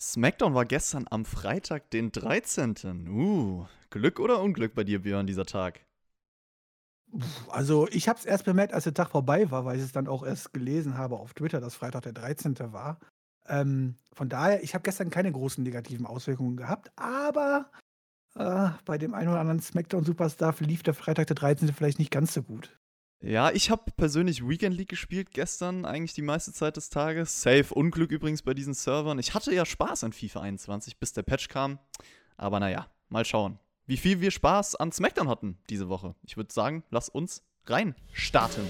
SmackDown war gestern am Freitag, den 13. Uh, Glück oder Unglück bei dir, Björn, dieser Tag? Also, ich habe es erst bemerkt, als der Tag vorbei war, weil ich es dann auch erst gelesen habe auf Twitter, dass Freitag der 13. war. Ähm, von daher, ich habe gestern keine großen negativen Auswirkungen gehabt, aber äh, bei dem einen oder anderen SmackDown-Superstar lief der Freitag der 13. vielleicht nicht ganz so gut. Ja, ich habe persönlich Weekend League gespielt gestern, eigentlich die meiste Zeit des Tages. Safe Unglück übrigens bei diesen Servern. Ich hatte ja Spaß an FIFA 21, bis der Patch kam. Aber naja, mal schauen, wie viel wir Spaß an SmackDown hatten diese Woche. Ich würde sagen, lass uns rein starten.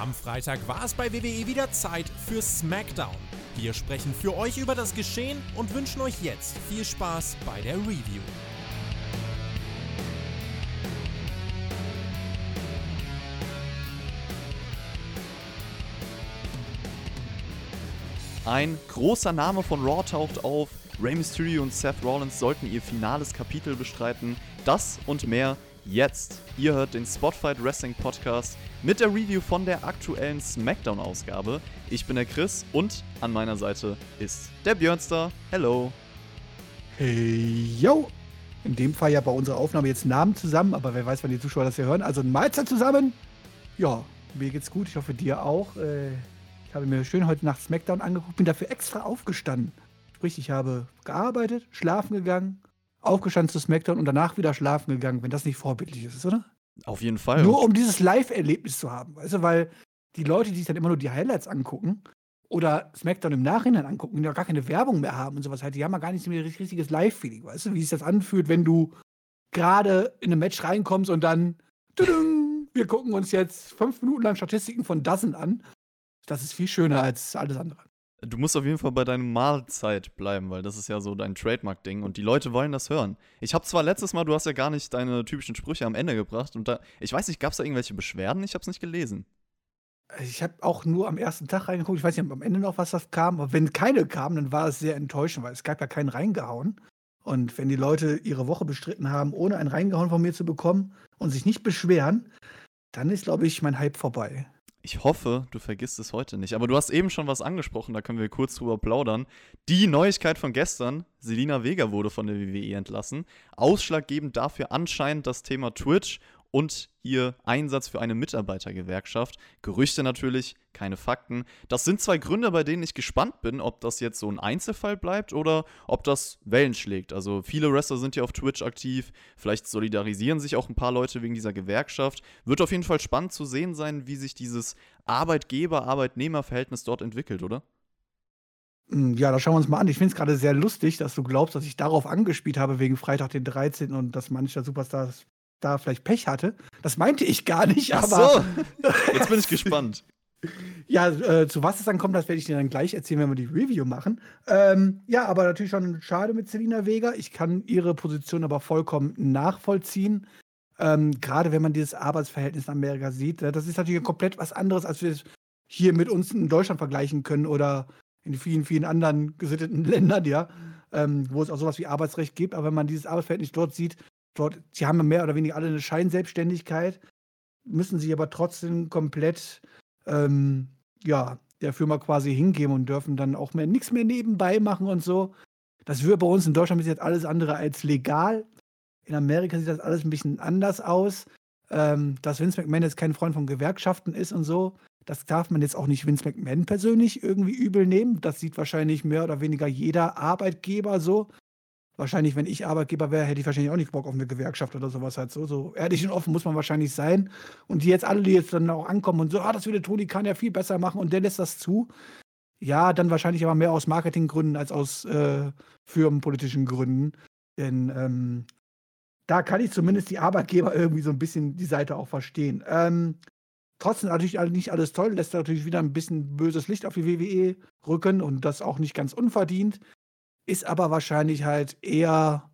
Am Freitag war es bei WWE wieder Zeit für SmackDown. Wir sprechen für euch über das Geschehen und wünschen euch jetzt viel Spaß bei der Review. Ein großer Name von Raw taucht auf. Rey Mysterio und Seth Rollins sollten ihr finales Kapitel bestreiten. Das und mehr jetzt. Ihr hört den Spotfight Wrestling Podcast mit der Review von der aktuellen SmackDown-Ausgabe. Ich bin der Chris und an meiner Seite ist der Björnstar. Hello. Hey, yo! In dem Fall ja bei unserer Aufnahme jetzt Namen zusammen, aber wer weiß, wann die Zuschauer das hier hören. Also ein Mahlzeit zusammen. Ja, mir geht's gut. Ich hoffe, dir auch. Äh, ich habe mir schön heute Nacht SmackDown angeguckt, bin dafür extra aufgestanden. Sprich, ich habe gearbeitet, schlafen gegangen, aufgestanden zu SmackDown und danach wieder schlafen gegangen, wenn das nicht vorbildlich ist, oder? Auf jeden Fall. Nur um dieses Live-Erlebnis zu haben. Weißt du, weil die Leute, die sich dann immer nur die Highlights angucken oder SmackDown im Nachhinein angucken, die ja gar keine Werbung mehr haben und sowas halt, die haben ja gar nicht mehr ein richtiges Live-Feeling, weißt du, wie sich das anfühlt, wenn du gerade in ein Match reinkommst und dann wir gucken uns jetzt fünf Minuten lang Statistiken von Dozen an. Das ist viel schöner als alles andere. Du musst auf jeden Fall bei deinem Mahlzeit bleiben, weil das ist ja so dein Trademark-Ding und die Leute wollen das hören. Ich habe zwar letztes Mal, du hast ja gar nicht deine typischen Sprüche am Ende gebracht und da, ich weiß nicht, gab es da irgendwelche Beschwerden? Ich habe es nicht gelesen. Ich habe auch nur am ersten Tag reingeguckt. Ich weiß nicht am Ende noch, was das kam. Aber wenn keine kam, dann war es sehr enttäuschend, weil es gab ja keinen reingehauen. Und wenn die Leute ihre Woche bestritten haben, ohne einen reingehauen von mir zu bekommen und sich nicht beschweren, dann ist, glaube ich, mein Hype vorbei. Ich hoffe, du vergisst es heute nicht. Aber du hast eben schon was angesprochen, da können wir kurz drüber plaudern. Die Neuigkeit von gestern: Selina Vega wurde von der WWE entlassen. Ausschlaggebend dafür anscheinend das Thema Twitch und ihr Einsatz für eine Mitarbeitergewerkschaft. Gerüchte natürlich, keine Fakten. Das sind zwei Gründe, bei denen ich gespannt bin, ob das jetzt so ein Einzelfall bleibt oder ob das Wellen schlägt. Also viele Wrestler sind ja auf Twitch aktiv, vielleicht solidarisieren sich auch ein paar Leute wegen dieser Gewerkschaft. Wird auf jeden Fall spannend zu sehen sein, wie sich dieses Arbeitgeber-Arbeitnehmer-Verhältnis dort entwickelt, oder? Hm, ja, da schauen wir uns mal an. Ich finde es gerade sehr lustig, dass du glaubst, dass ich darauf angespielt habe wegen Freitag den 13. und dass mancher Superstars da vielleicht Pech hatte. Das meinte ich gar nicht, Ach aber. So. Jetzt bin ich gespannt. ja, äh, zu was es dann kommt, das werde ich dir dann gleich erzählen, wenn wir die Review machen. Ähm, ja, aber natürlich schon schade mit Selina Vega. Ich kann ihre Position aber vollkommen nachvollziehen. Ähm, Gerade wenn man dieses Arbeitsverhältnis in Amerika sieht. Äh, das ist natürlich komplett was anderes, als wir es hier mit uns in Deutschland vergleichen können oder in vielen, vielen anderen gesitteten Ländern, ja, ähm, wo es auch sowas wie Arbeitsrecht gibt. Aber wenn man dieses Arbeitsverhältnis dort sieht, dort, sie haben mehr oder weniger alle eine Scheinselbstständigkeit, müssen sich aber trotzdem komplett ähm, ja, der Firma quasi hingeben und dürfen dann auch mehr nichts mehr nebenbei machen und so. Das wird bei uns in Deutschland bis jetzt alles andere als legal. In Amerika sieht das alles ein bisschen anders aus. Ähm, dass Vince McMahon jetzt kein Freund von Gewerkschaften ist und so, das darf man jetzt auch nicht Vince McMahon persönlich irgendwie übel nehmen. Das sieht wahrscheinlich mehr oder weniger jeder Arbeitgeber so. Wahrscheinlich, wenn ich Arbeitgeber wäre, hätte ich wahrscheinlich auch nicht Bock auf eine Gewerkschaft oder sowas halt so. So ehrlich und offen muss man wahrscheinlich sein. Und die jetzt alle, die jetzt dann auch ankommen und so, ah, das würde Toni kann ja viel besser machen und der lässt das zu. Ja, dann wahrscheinlich aber mehr aus Marketinggründen als aus äh, firmenpolitischen Gründen. Denn ähm, da kann ich zumindest die Arbeitgeber irgendwie so ein bisschen die Seite auch verstehen. Ähm, trotzdem natürlich nicht alles toll, lässt natürlich wieder ein bisschen böses Licht auf die WWE rücken und das auch nicht ganz unverdient. Ist aber wahrscheinlich halt eher,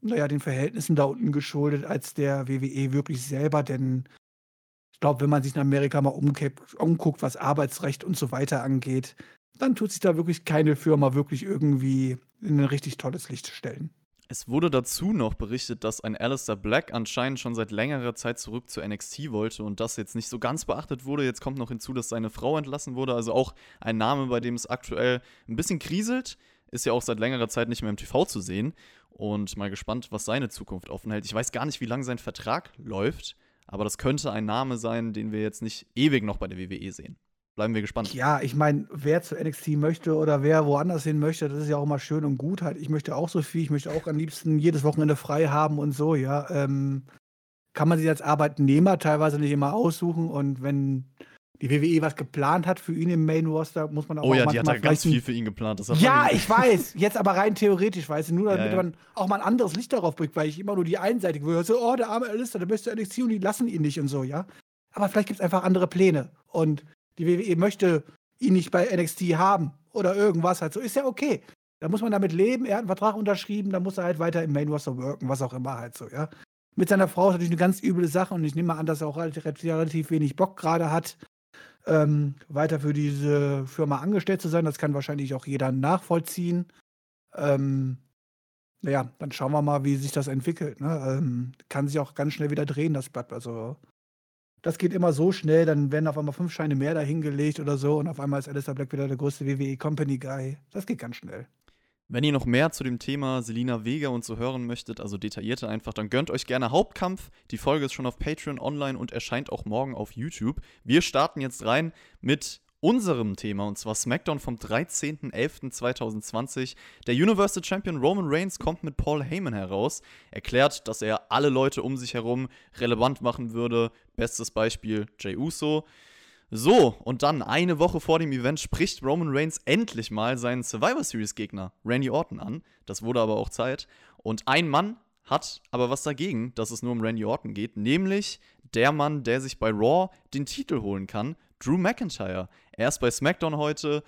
naja, den Verhältnissen da unten geschuldet als der WWE wirklich selber, denn ich glaube, wenn man sich in Amerika mal umguckt, was Arbeitsrecht und so weiter angeht, dann tut sich da wirklich keine Firma wirklich irgendwie in ein richtig tolles Licht stellen. Es wurde dazu noch berichtet, dass ein Alistair Black anscheinend schon seit längerer Zeit zurück zu NXT wollte und das jetzt nicht so ganz beachtet wurde. Jetzt kommt noch hinzu, dass seine Frau entlassen wurde. Also auch ein Name, bei dem es aktuell ein bisschen kriselt. Ist ja auch seit längerer Zeit nicht mehr im TV zu sehen. Und mal gespannt, was seine Zukunft offen hält. Ich weiß gar nicht, wie lange sein Vertrag läuft, aber das könnte ein Name sein, den wir jetzt nicht ewig noch bei der WWE sehen bleiben wir gespannt. Ja, ich meine, wer zu NXT möchte oder wer woanders hin möchte, das ist ja auch immer schön und gut. Halt, ich möchte auch so viel, ich möchte auch am liebsten jedes Wochenende frei haben und so, ja. Ähm, kann man sich als Arbeitnehmer teilweise nicht immer aussuchen und wenn die WWE was geplant hat für ihn im Main Roster, muss man auch Oh ja, die hat da ganz viel für ihn geplant. ja, ich weiß. Jetzt aber rein theoretisch, weiß ich, nur damit ja, ja. man auch mal ein anderes Licht darauf bringt, weil ich immer nur die einseitige höre, so, oh, der arme Alistair, der beste NXT und die lassen ihn nicht und so, ja. Aber vielleicht gibt es einfach andere Pläne. Und die WWE möchte ihn nicht bei NXT haben oder irgendwas halt so. Ist ja okay. Da muss man damit leben. Er hat einen Vertrag unterschrieben, da muss er halt weiter im Main Roster worken, was auch immer halt so, ja. Mit seiner Frau ist natürlich eine ganz üble Sache und ich nehme mal an, dass er auch relativ, relativ wenig Bock gerade hat, ähm, weiter für diese Firma angestellt zu sein. Das kann wahrscheinlich auch jeder nachvollziehen. Ähm, naja, dann schauen wir mal, wie sich das entwickelt. Ne? Ähm, kann sich auch ganz schnell wieder drehen, das Blatt. Also das geht immer so schnell, dann werden auf einmal fünf Scheine mehr dahingelegt oder so und auf einmal ist Alistair Black wieder der größte WWE Company Guy. Das geht ganz schnell. Wenn ihr noch mehr zu dem Thema Selina Vega und so hören möchtet, also detaillierter einfach, dann gönnt euch gerne Hauptkampf. Die Folge ist schon auf Patreon online und erscheint auch morgen auf YouTube. Wir starten jetzt rein mit unserem Thema, und zwar SmackDown vom 13.11.2020. Der Universal Champion Roman Reigns kommt mit Paul Heyman heraus, erklärt, dass er alle Leute um sich herum relevant machen würde. Bestes Beispiel Jay Uso. So, und dann eine Woche vor dem Event spricht Roman Reigns endlich mal seinen Survivor Series Gegner, Randy Orton, an. Das wurde aber auch Zeit. Und ein Mann hat aber was dagegen, dass es nur um Randy Orton geht, nämlich der Mann, der sich bei Raw den Titel holen kann, Drew McIntyre. Er ist bei SmackDown heute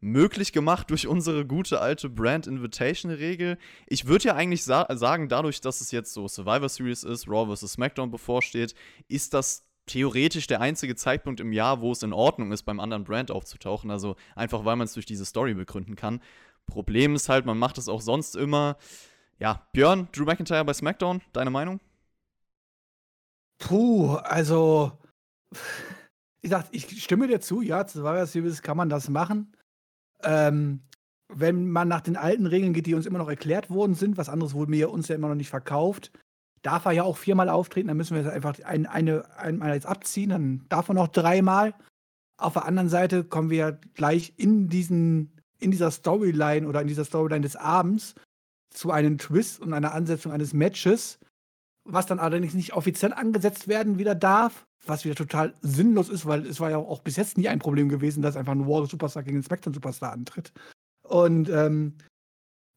möglich gemacht durch unsere gute alte Brand Invitation Regel. Ich würde ja eigentlich sa sagen, dadurch, dass es jetzt so Survivor Series ist, Raw vs. SmackDown bevorsteht, ist das theoretisch der einzige Zeitpunkt im Jahr, wo es in Ordnung ist, beim anderen Brand aufzutauchen. Also einfach, weil man es durch diese Story begründen kann. Problem ist halt, man macht es auch sonst immer. Ja, Björn, Drew McIntyre bei SmackDown, deine Meinung? Puh, also ich sag, ich stimme dir zu, ja, zu Survivor Series kann man das machen. Ähm, wenn man nach den alten Regeln geht, die uns immer noch erklärt worden sind, was anderes wurde mir uns ja immer noch nicht verkauft, darf er ja auch viermal auftreten, dann müssen wir einfach ein, eine, einmal jetzt abziehen, dann darf er noch dreimal. Auf der anderen Seite kommen wir gleich in diesen, in dieser Storyline oder in dieser Storyline des Abends zu einem Twist und einer Ansetzung eines Matches, was dann allerdings nicht offiziell angesetzt werden wieder darf, was wieder total sinnlos ist, weil es war ja auch bis jetzt nie ein Problem gewesen, dass einfach ein War Superstar gegen einen Spectrum Superstar antritt. Und ähm,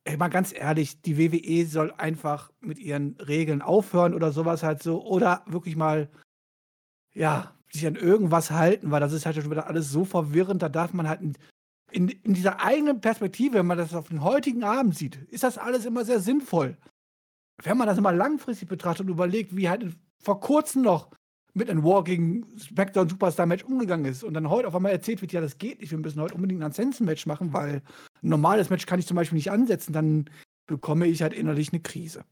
ey, mal ganz ehrlich, die WWE soll einfach mit ihren Regeln aufhören oder sowas halt so oder wirklich mal ja, sich an irgendwas halten, weil das ist halt schon wieder alles so verwirrend, da darf man halt in, in, dieser eigenen Perspektive, wenn man das auf den heutigen Abend sieht, ist das alles immer sehr sinnvoll. Wenn man das immer langfristig betrachtet und überlegt, wie halt vor kurzem noch mit einem War gegen SmackDown Superstar Match umgegangen ist und dann heute auf einmal erzählt wird, ja, das geht nicht, wir müssen heute unbedingt ein Sensen-Match machen, weil ein normales Match kann ich zum Beispiel nicht ansetzen, dann bekomme ich halt innerlich eine Krise.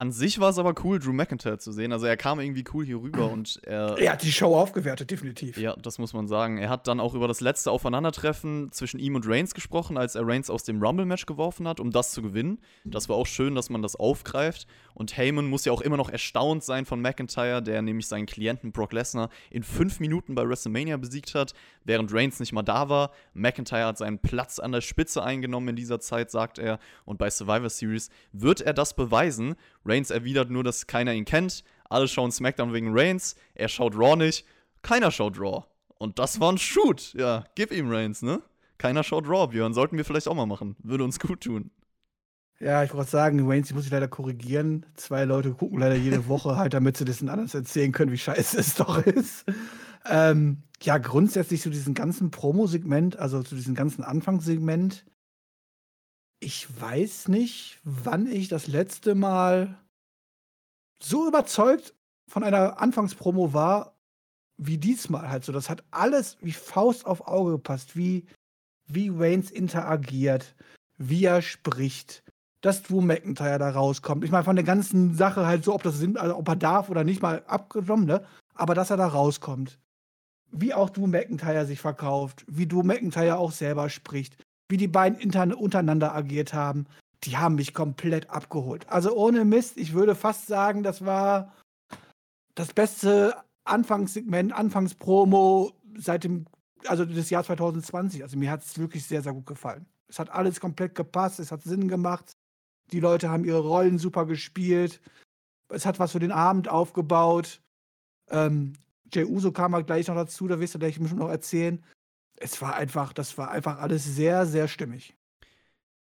An sich war es aber cool, Drew McIntyre zu sehen. Also er kam irgendwie cool hier rüber und er. Er hat die Show aufgewertet, definitiv. Ja, das muss man sagen. Er hat dann auch über das letzte Aufeinandertreffen zwischen ihm und Reigns gesprochen, als er Reigns aus dem Rumble-Match geworfen hat, um das zu gewinnen. Das war auch schön, dass man das aufgreift. Und Heyman muss ja auch immer noch erstaunt sein von McIntyre, der nämlich seinen Klienten Brock Lesnar in fünf Minuten bei WrestleMania besiegt hat, während Reigns nicht mal da war. McIntyre hat seinen Platz an der Spitze eingenommen in dieser Zeit, sagt er. Und bei Survivor Series wird er das beweisen. Reigns erwidert nur, dass keiner ihn kennt. Alle schauen SmackDown wegen Reigns. Er schaut Raw nicht. Keiner schaut Raw. Und das war ein Shoot. Ja, gib ihm Reigns, ne? Keiner schaut Raw, Björn. Sollten wir vielleicht auch mal machen. Würde uns gut tun. Ja, ich wollte sagen, Reigns, muss ich leider korrigieren. Zwei Leute gucken leider jede Woche halt, damit sie das den anderen erzählen können, wie scheiße es doch ist. Ähm, ja, grundsätzlich zu diesem ganzen Promo-Segment, also zu diesem ganzen Anfangssegment, ich weiß nicht, wann ich das letzte Mal so überzeugt von einer Anfangspromo war, wie diesmal halt so. Das hat alles wie Faust auf Auge gepasst, wie, wie Waynes interagiert, wie er spricht, dass Drew McIntyre da rauskommt. Ich meine, von der ganzen Sache halt so, ob das Sinn, also ob er darf oder nicht, mal abgenommen, ne? Aber dass er da rauskommt. Wie auch Drew McIntyre sich verkauft, wie Drew McIntyre auch selber spricht, wie die beiden untereinander agiert haben, die haben mich komplett abgeholt. Also ohne Mist, ich würde fast sagen, das war das beste Anfangssegment, Anfangspromo seit dem, also des Jahr 2020. Also mir hat es wirklich sehr, sehr gut gefallen. Es hat alles komplett gepasst, es hat Sinn gemacht. Die Leute haben ihre Rollen super gespielt. Es hat was für den Abend aufgebaut. Ähm, Jay Uso kam halt gleich noch dazu, da wirst du gleich noch erzählen. Es war einfach, das war einfach alles sehr, sehr stimmig.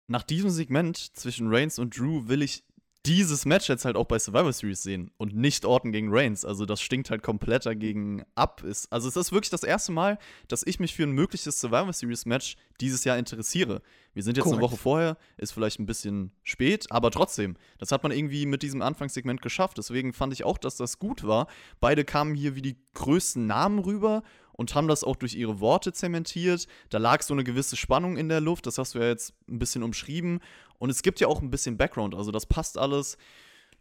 Nach diesem Segment zwischen Reigns und Drew will ich dieses Match jetzt halt auch bei Survivor Series sehen und nicht Orton gegen Reigns. Also das stinkt halt komplett dagegen ab. Ist, also es ist wirklich das erste Mal, dass ich mich für ein mögliches Survivor Series Match dieses Jahr interessiere. Wir sind jetzt Korrekt. eine Woche vorher, ist vielleicht ein bisschen spät, aber trotzdem, das hat man irgendwie mit diesem Anfangssegment geschafft. Deswegen fand ich auch, dass das gut war. Beide kamen hier wie die größten Namen rüber und haben das auch durch ihre Worte zementiert. Da lag so eine gewisse Spannung in der Luft, das hast du ja jetzt ein bisschen umschrieben. Und es gibt ja auch ein bisschen Background, also das passt alles.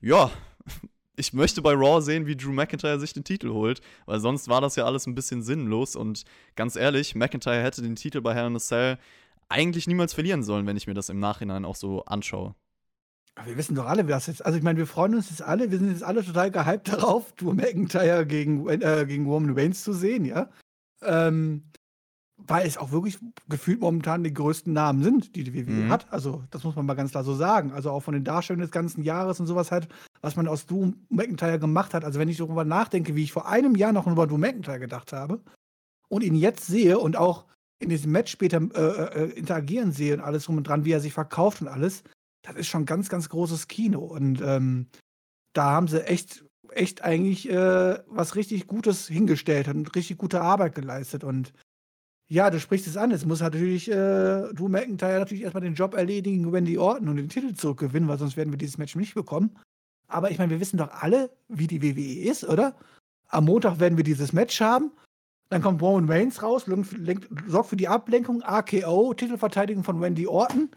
Ja, ich möchte bei Raw sehen, wie Drew McIntyre sich den Titel holt, weil sonst war das ja alles ein bisschen sinnlos. Und ganz ehrlich, McIntyre hätte den Titel bei Hell in a Cell eigentlich niemals verlieren sollen, wenn ich mir das im Nachhinein auch so anschaue. Wir wissen doch alle, wie das jetzt. Also ich meine, wir freuen uns jetzt alle, wir sind jetzt alle total gehypt darauf, Drew McIntyre gegen, äh, gegen Roman Reigns zu sehen, ja. Ähm, weil es auch wirklich gefühlt momentan die größten Namen sind, die die WWE mhm. hat. Also, das muss man mal ganz klar so sagen. Also auch von den Darstellungen des ganzen Jahres und sowas halt, was man aus Drew McIntyre gemacht hat. Also, wenn ich darüber nachdenke, wie ich vor einem Jahr noch über Drew McIntyre gedacht habe und ihn jetzt sehe und auch in diesem Match später äh, äh, interagieren sehe und alles rum und dran, wie er sich verkauft und alles, das ist schon ganz, ganz großes Kino. Und ähm, da haben sie echt echt eigentlich äh, was richtig Gutes hingestellt und richtig gute Arbeit geleistet. Und ja, du sprichst es an. Es muss natürlich äh, Drew McIntyre natürlich erstmal den Job erledigen, Wendy Orton und den Titel zurückgewinnen, weil sonst werden wir dieses Match nicht bekommen. Aber ich meine, wir wissen doch alle, wie die WWE ist, oder? Am Montag werden wir dieses Match haben. Dann kommt Roman Reigns raus, sorgt für die Ablenkung, AKO, Titelverteidigung von Wendy Orton.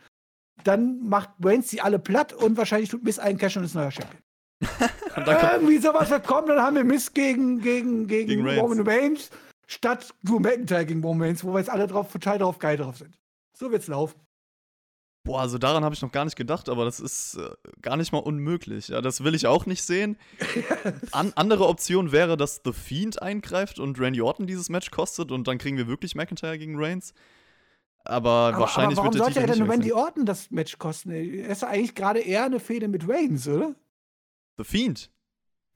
Dann macht Reigns sie alle platt und wahrscheinlich tut Miss einen Cash und ist neuer Champion. Irgendwie sowas wird kommen, dann haben wir Mist gegen, gegen, gegen, gegen Roman Reigns statt Drew McIntyre gegen Roman Reigns, wo wir jetzt alle drauf, total drauf geil drauf sind. So wird's laufen. Boah, also daran habe ich noch gar nicht gedacht, aber das ist äh, gar nicht mal unmöglich. Ja, das will ich auch nicht sehen. An, andere Option wäre, dass The Fiend eingreift und Randy Orton dieses Match kostet und dann kriegen wir wirklich McIntyre gegen Reigns. Aber, aber wahrscheinlich aber warum wird der sollte er denn Randy Orton das Match kosten? Er ist eigentlich gerade eher eine Fehde mit Reigns, oder? The Fiend.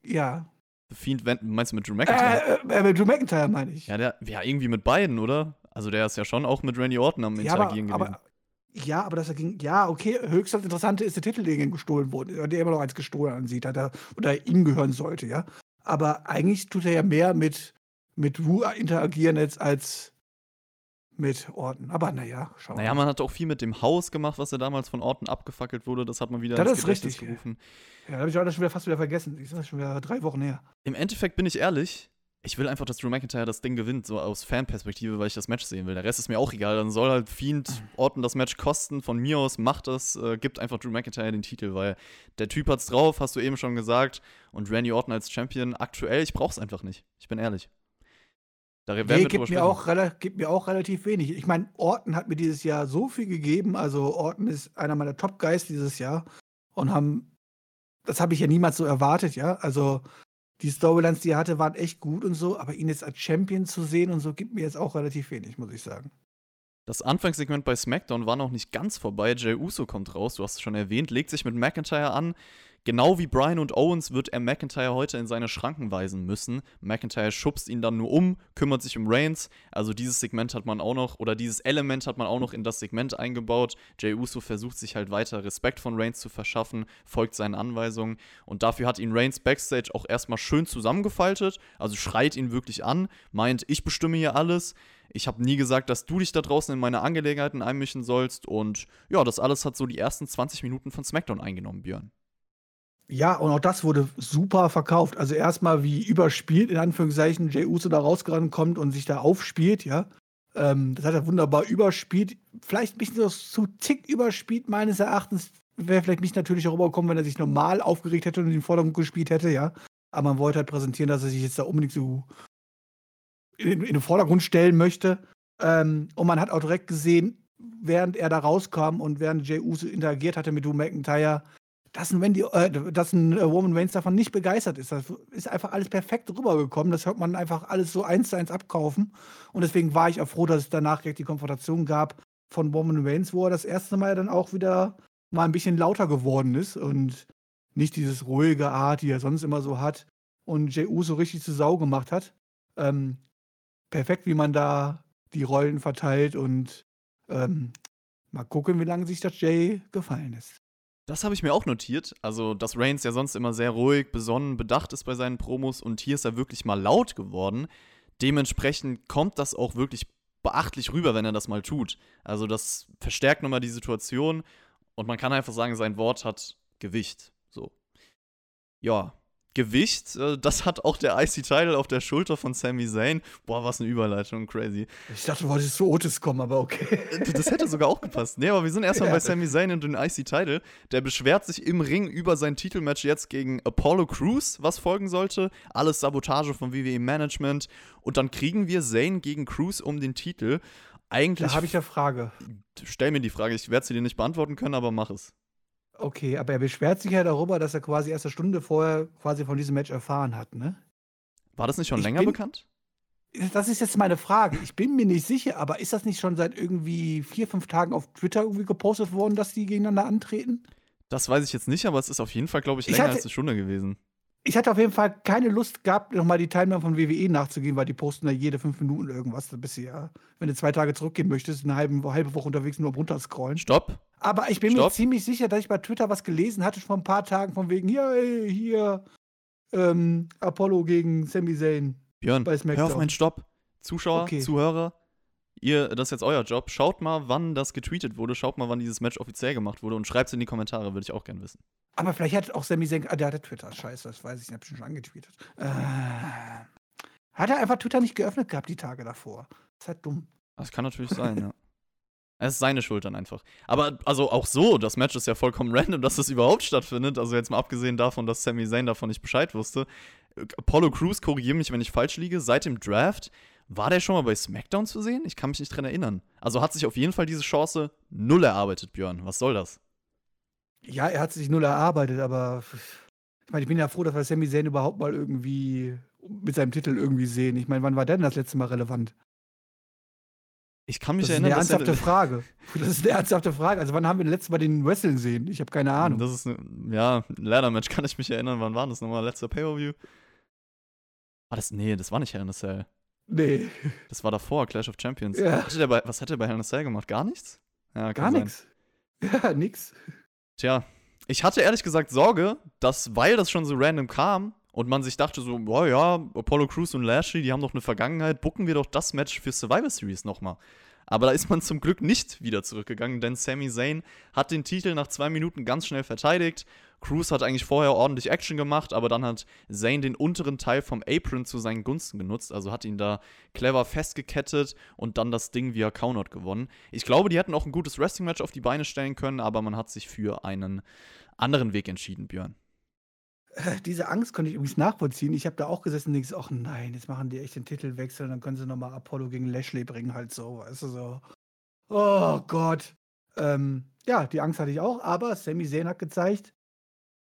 Ja. The Fiend, meinst du mit Drew McIntyre? Äh, äh, mit Drew McIntyre meine ich. Ja, der, ja, irgendwie mit beiden, oder? Also der ist ja schon auch mit Randy Orton am ja, Interagieren aber, gewesen. Aber, ja, aber das ging, ja, okay, höchst Interessante ist der Titel, der ihm gestohlen wurde, der immer noch als gestohlen ansieht, er, oder ihm gehören sollte, ja. Aber eigentlich tut er ja mehr mit, mit Wu interagieren jetzt als mit Orten. Aber naja, schau Naja, man hat auch viel mit dem Haus gemacht, was ja damals von Orten abgefackelt wurde. Das hat man wieder das ins ist richtig. gerufen. Ja, da habe ich auch schon wieder fast wieder vergessen. Das ist schon wieder drei Wochen her. Im Endeffekt bin ich ehrlich, ich will einfach, dass Drew McIntyre das Ding gewinnt, so aus Fanperspektive, weil ich das Match sehen will. Der Rest ist mir auch egal. Dann soll halt Fiend. Orton das Match kosten. Von mir aus macht das, äh, gibt einfach Drew McIntyre den Titel, weil der Typ hat's drauf, hast du eben schon gesagt. Und Randy Orton als Champion aktuell, ich brauch's einfach nicht. Ich bin ehrlich. Da nee, gibt mir, auch, gibt mir auch relativ wenig. Ich meine, Orton hat mir dieses Jahr so viel gegeben. Also Orton ist einer meiner Top-Guys dieses Jahr. Und haben, das habe ich ja niemals so erwartet, ja. Also die Storylines, die er hatte, waren echt gut und so. Aber ihn jetzt als Champion zu sehen und so, gibt mir jetzt auch relativ wenig, muss ich sagen. Das Anfangssegment bei SmackDown war noch nicht ganz vorbei. Jay Uso kommt raus, du hast es schon erwähnt, legt sich mit McIntyre an. Genau wie Brian und Owens wird er McIntyre heute in seine Schranken weisen müssen. McIntyre schubst ihn dann nur um, kümmert sich um Reigns. Also dieses Segment hat man auch noch, oder dieses Element hat man auch noch in das Segment eingebaut. Jay Uso versucht sich halt weiter Respekt von Reigns zu verschaffen, folgt seinen Anweisungen. Und dafür hat ihn Reigns backstage auch erstmal schön zusammengefaltet. Also schreit ihn wirklich an, meint, ich bestimme hier alles. Ich habe nie gesagt, dass du dich da draußen in meine Angelegenheiten einmischen sollst. Und ja, das alles hat so die ersten 20 Minuten von SmackDown eingenommen, Björn. Ja, und auch das wurde super verkauft. Also erstmal wie überspielt, in Anführungszeichen, Jey Uso da rausgerannt kommt und sich da aufspielt, ja. Ähm, das hat er wunderbar überspielt. Vielleicht ein bisschen zu tick überspielt, meines Erachtens, wäre vielleicht nicht natürlich rübergekommen, wenn er sich normal aufgeregt hätte und in den Vordergrund gespielt hätte, ja. Aber man wollte halt präsentieren, dass er sich jetzt da unbedingt so in, in den Vordergrund stellen möchte. Ähm, und man hat auch direkt gesehen, während er da rauskam und während Jay Uso interagiert hatte mit Drew McIntyre, dass ein, Wendy, äh, dass ein äh, Roman Reigns davon nicht begeistert ist. Das ist einfach alles perfekt rübergekommen. Das hört man einfach alles so eins zu eins abkaufen. Und deswegen war ich auch froh, dass es danach direkt die Konfrontation gab von Roman Reigns, wo er das erste Mal dann auch wieder mal ein bisschen lauter geworden ist und nicht dieses ruhige Art, die er sonst immer so hat und Jey Uso richtig zu Sau gemacht hat. Ähm, perfekt, wie man da die Rollen verteilt und ähm, mal gucken, wie lange sich das Jay gefallen ist. Das habe ich mir auch notiert. Also, dass Reigns ja sonst immer sehr ruhig, besonnen, bedacht ist bei seinen Promos und hier ist er wirklich mal laut geworden. Dementsprechend kommt das auch wirklich beachtlich rüber, wenn er das mal tut. Also, das verstärkt nochmal die Situation und man kann einfach sagen, sein Wort hat Gewicht. So. Ja, Gewicht, äh, das hat auch der IC-Title auf der Schulter von Sami Zayn. Boah, was eine Überleitung, crazy. Ich dachte, du wolltest zu Otis kommen, aber okay. Das hätte sogar auch gepasst. Nee, aber wir sind erstmal ja. bei Sami Zayn und dem IC-Title. Der beschwert sich im Ring über sein Titelmatch jetzt gegen Apollo Crews, was folgen sollte. Alles Sabotage vom WWE-Management. Und dann kriegen wir Zayn gegen Crews um den Titel. Eigentlich. Da habe ich eine Frage. Stell mir die Frage, ich werde sie dir nicht beantworten können, aber mach es. Okay, aber er beschwert sich ja darüber, dass er quasi erst eine Stunde vorher quasi von diesem Match erfahren hat, ne? War das nicht schon ich länger bin, bekannt? Das ist jetzt meine Frage. Ich bin mir nicht sicher, aber ist das nicht schon seit irgendwie vier, fünf Tagen auf Twitter irgendwie gepostet worden, dass die gegeneinander antreten? Das weiß ich jetzt nicht, aber es ist auf jeden Fall, glaube ich, länger ich hatte, als eine Stunde gewesen. Ich hatte auf jeden Fall keine Lust gehabt, nochmal die Timeline von WWE nachzugehen, weil die posten da jede fünf Minuten irgendwas. Ja, wenn du zwei Tage zurückgehen möchtest, eine halbe, halbe Woche unterwegs nur runterscrollen. Stopp. Aber ich bin Stopp. mir ziemlich sicher, dass ich bei Twitter was gelesen hatte vor ein paar Tagen von wegen, ja, ey, hier, ähm, Apollo gegen Sami Zayn. Björn, hör auf meinen Stopp. Zuschauer, okay. Zuhörer, ihr, das ist jetzt euer Job. Schaut mal, wann das getweetet wurde. Schaut mal, wann dieses Match offiziell gemacht wurde und schreibt es in die Kommentare, würde ich auch gerne wissen. Aber vielleicht hat auch Sami Zayn, ah, der hatte Twitter, scheiße, das weiß ich, ich habe schon angetweetet. Äh, hat er einfach Twitter nicht geöffnet gehabt die Tage davor? Das ist halt dumm. Das kann natürlich sein, ja. Es ist seine Schuld dann einfach. Aber also auch so, das Match ist ja vollkommen random, dass das überhaupt stattfindet. Also jetzt mal abgesehen davon, dass Sami Zayn davon nicht Bescheid wusste. Apollo Crews, korrigiere mich, wenn ich falsch liege, seit dem Draft war der schon mal bei SmackDown zu sehen? Ich kann mich nicht dran erinnern. Also hat sich auf jeden Fall diese Chance null erarbeitet, Björn. Was soll das? Ja, er hat sich null erarbeitet, aber ich meine, ich bin ja froh, dass wir Sami Zayn überhaupt mal irgendwie mit seinem Titel irgendwie sehen. Ich meine, wann war denn das letzte Mal relevant? Ich kann mich das erinnern. Das ist eine ernsthafte Frage. Das ist eine ernsthafte Frage. Also, wann haben wir das letzte Mal den Wrestling gesehen? Ich habe keine Ahnung. Das ist, eine, ja, ein Ladder-Match kann ich mich erinnern. Wann war das nochmal? Letzter Pay-Per-View? War das? Nee, das war nicht Hell in a Cell. Nee. Das war davor, Clash of Champions. Ja. Hatte bei, was hat er bei Hell in a Cell gemacht? Gar nichts? Ja, Gar nichts. Ja, nix. Tja, ich hatte ehrlich gesagt Sorge, dass, weil das schon so random kam und man sich dachte so, boah ja, Apollo Crews und Lashley, die haben doch eine Vergangenheit, bucken wir doch das Match für Survivor Series nochmal. Aber da ist man zum Glück nicht wieder zurückgegangen, denn Sami Zayn hat den Titel nach zwei Minuten ganz schnell verteidigt. Cruz hat eigentlich vorher ordentlich Action gemacht, aber dann hat Zayn den unteren Teil vom Apron zu seinen Gunsten genutzt, also hat ihn da clever festgekettet und dann das Ding via Countout gewonnen. Ich glaube, die hätten auch ein gutes Wrestling-Match auf die Beine stellen können, aber man hat sich für einen anderen Weg entschieden, Björn. Diese Angst konnte ich übrigens nachvollziehen. Ich habe da auch gesessen und denkst, ach nein, jetzt machen die echt den Titelwechsel und dann können sie nochmal Apollo gegen Lashley bringen, halt so, weißt du, so. Oh Gott. Ähm, ja, die Angst hatte ich auch, aber Sami Zayn hat gezeigt,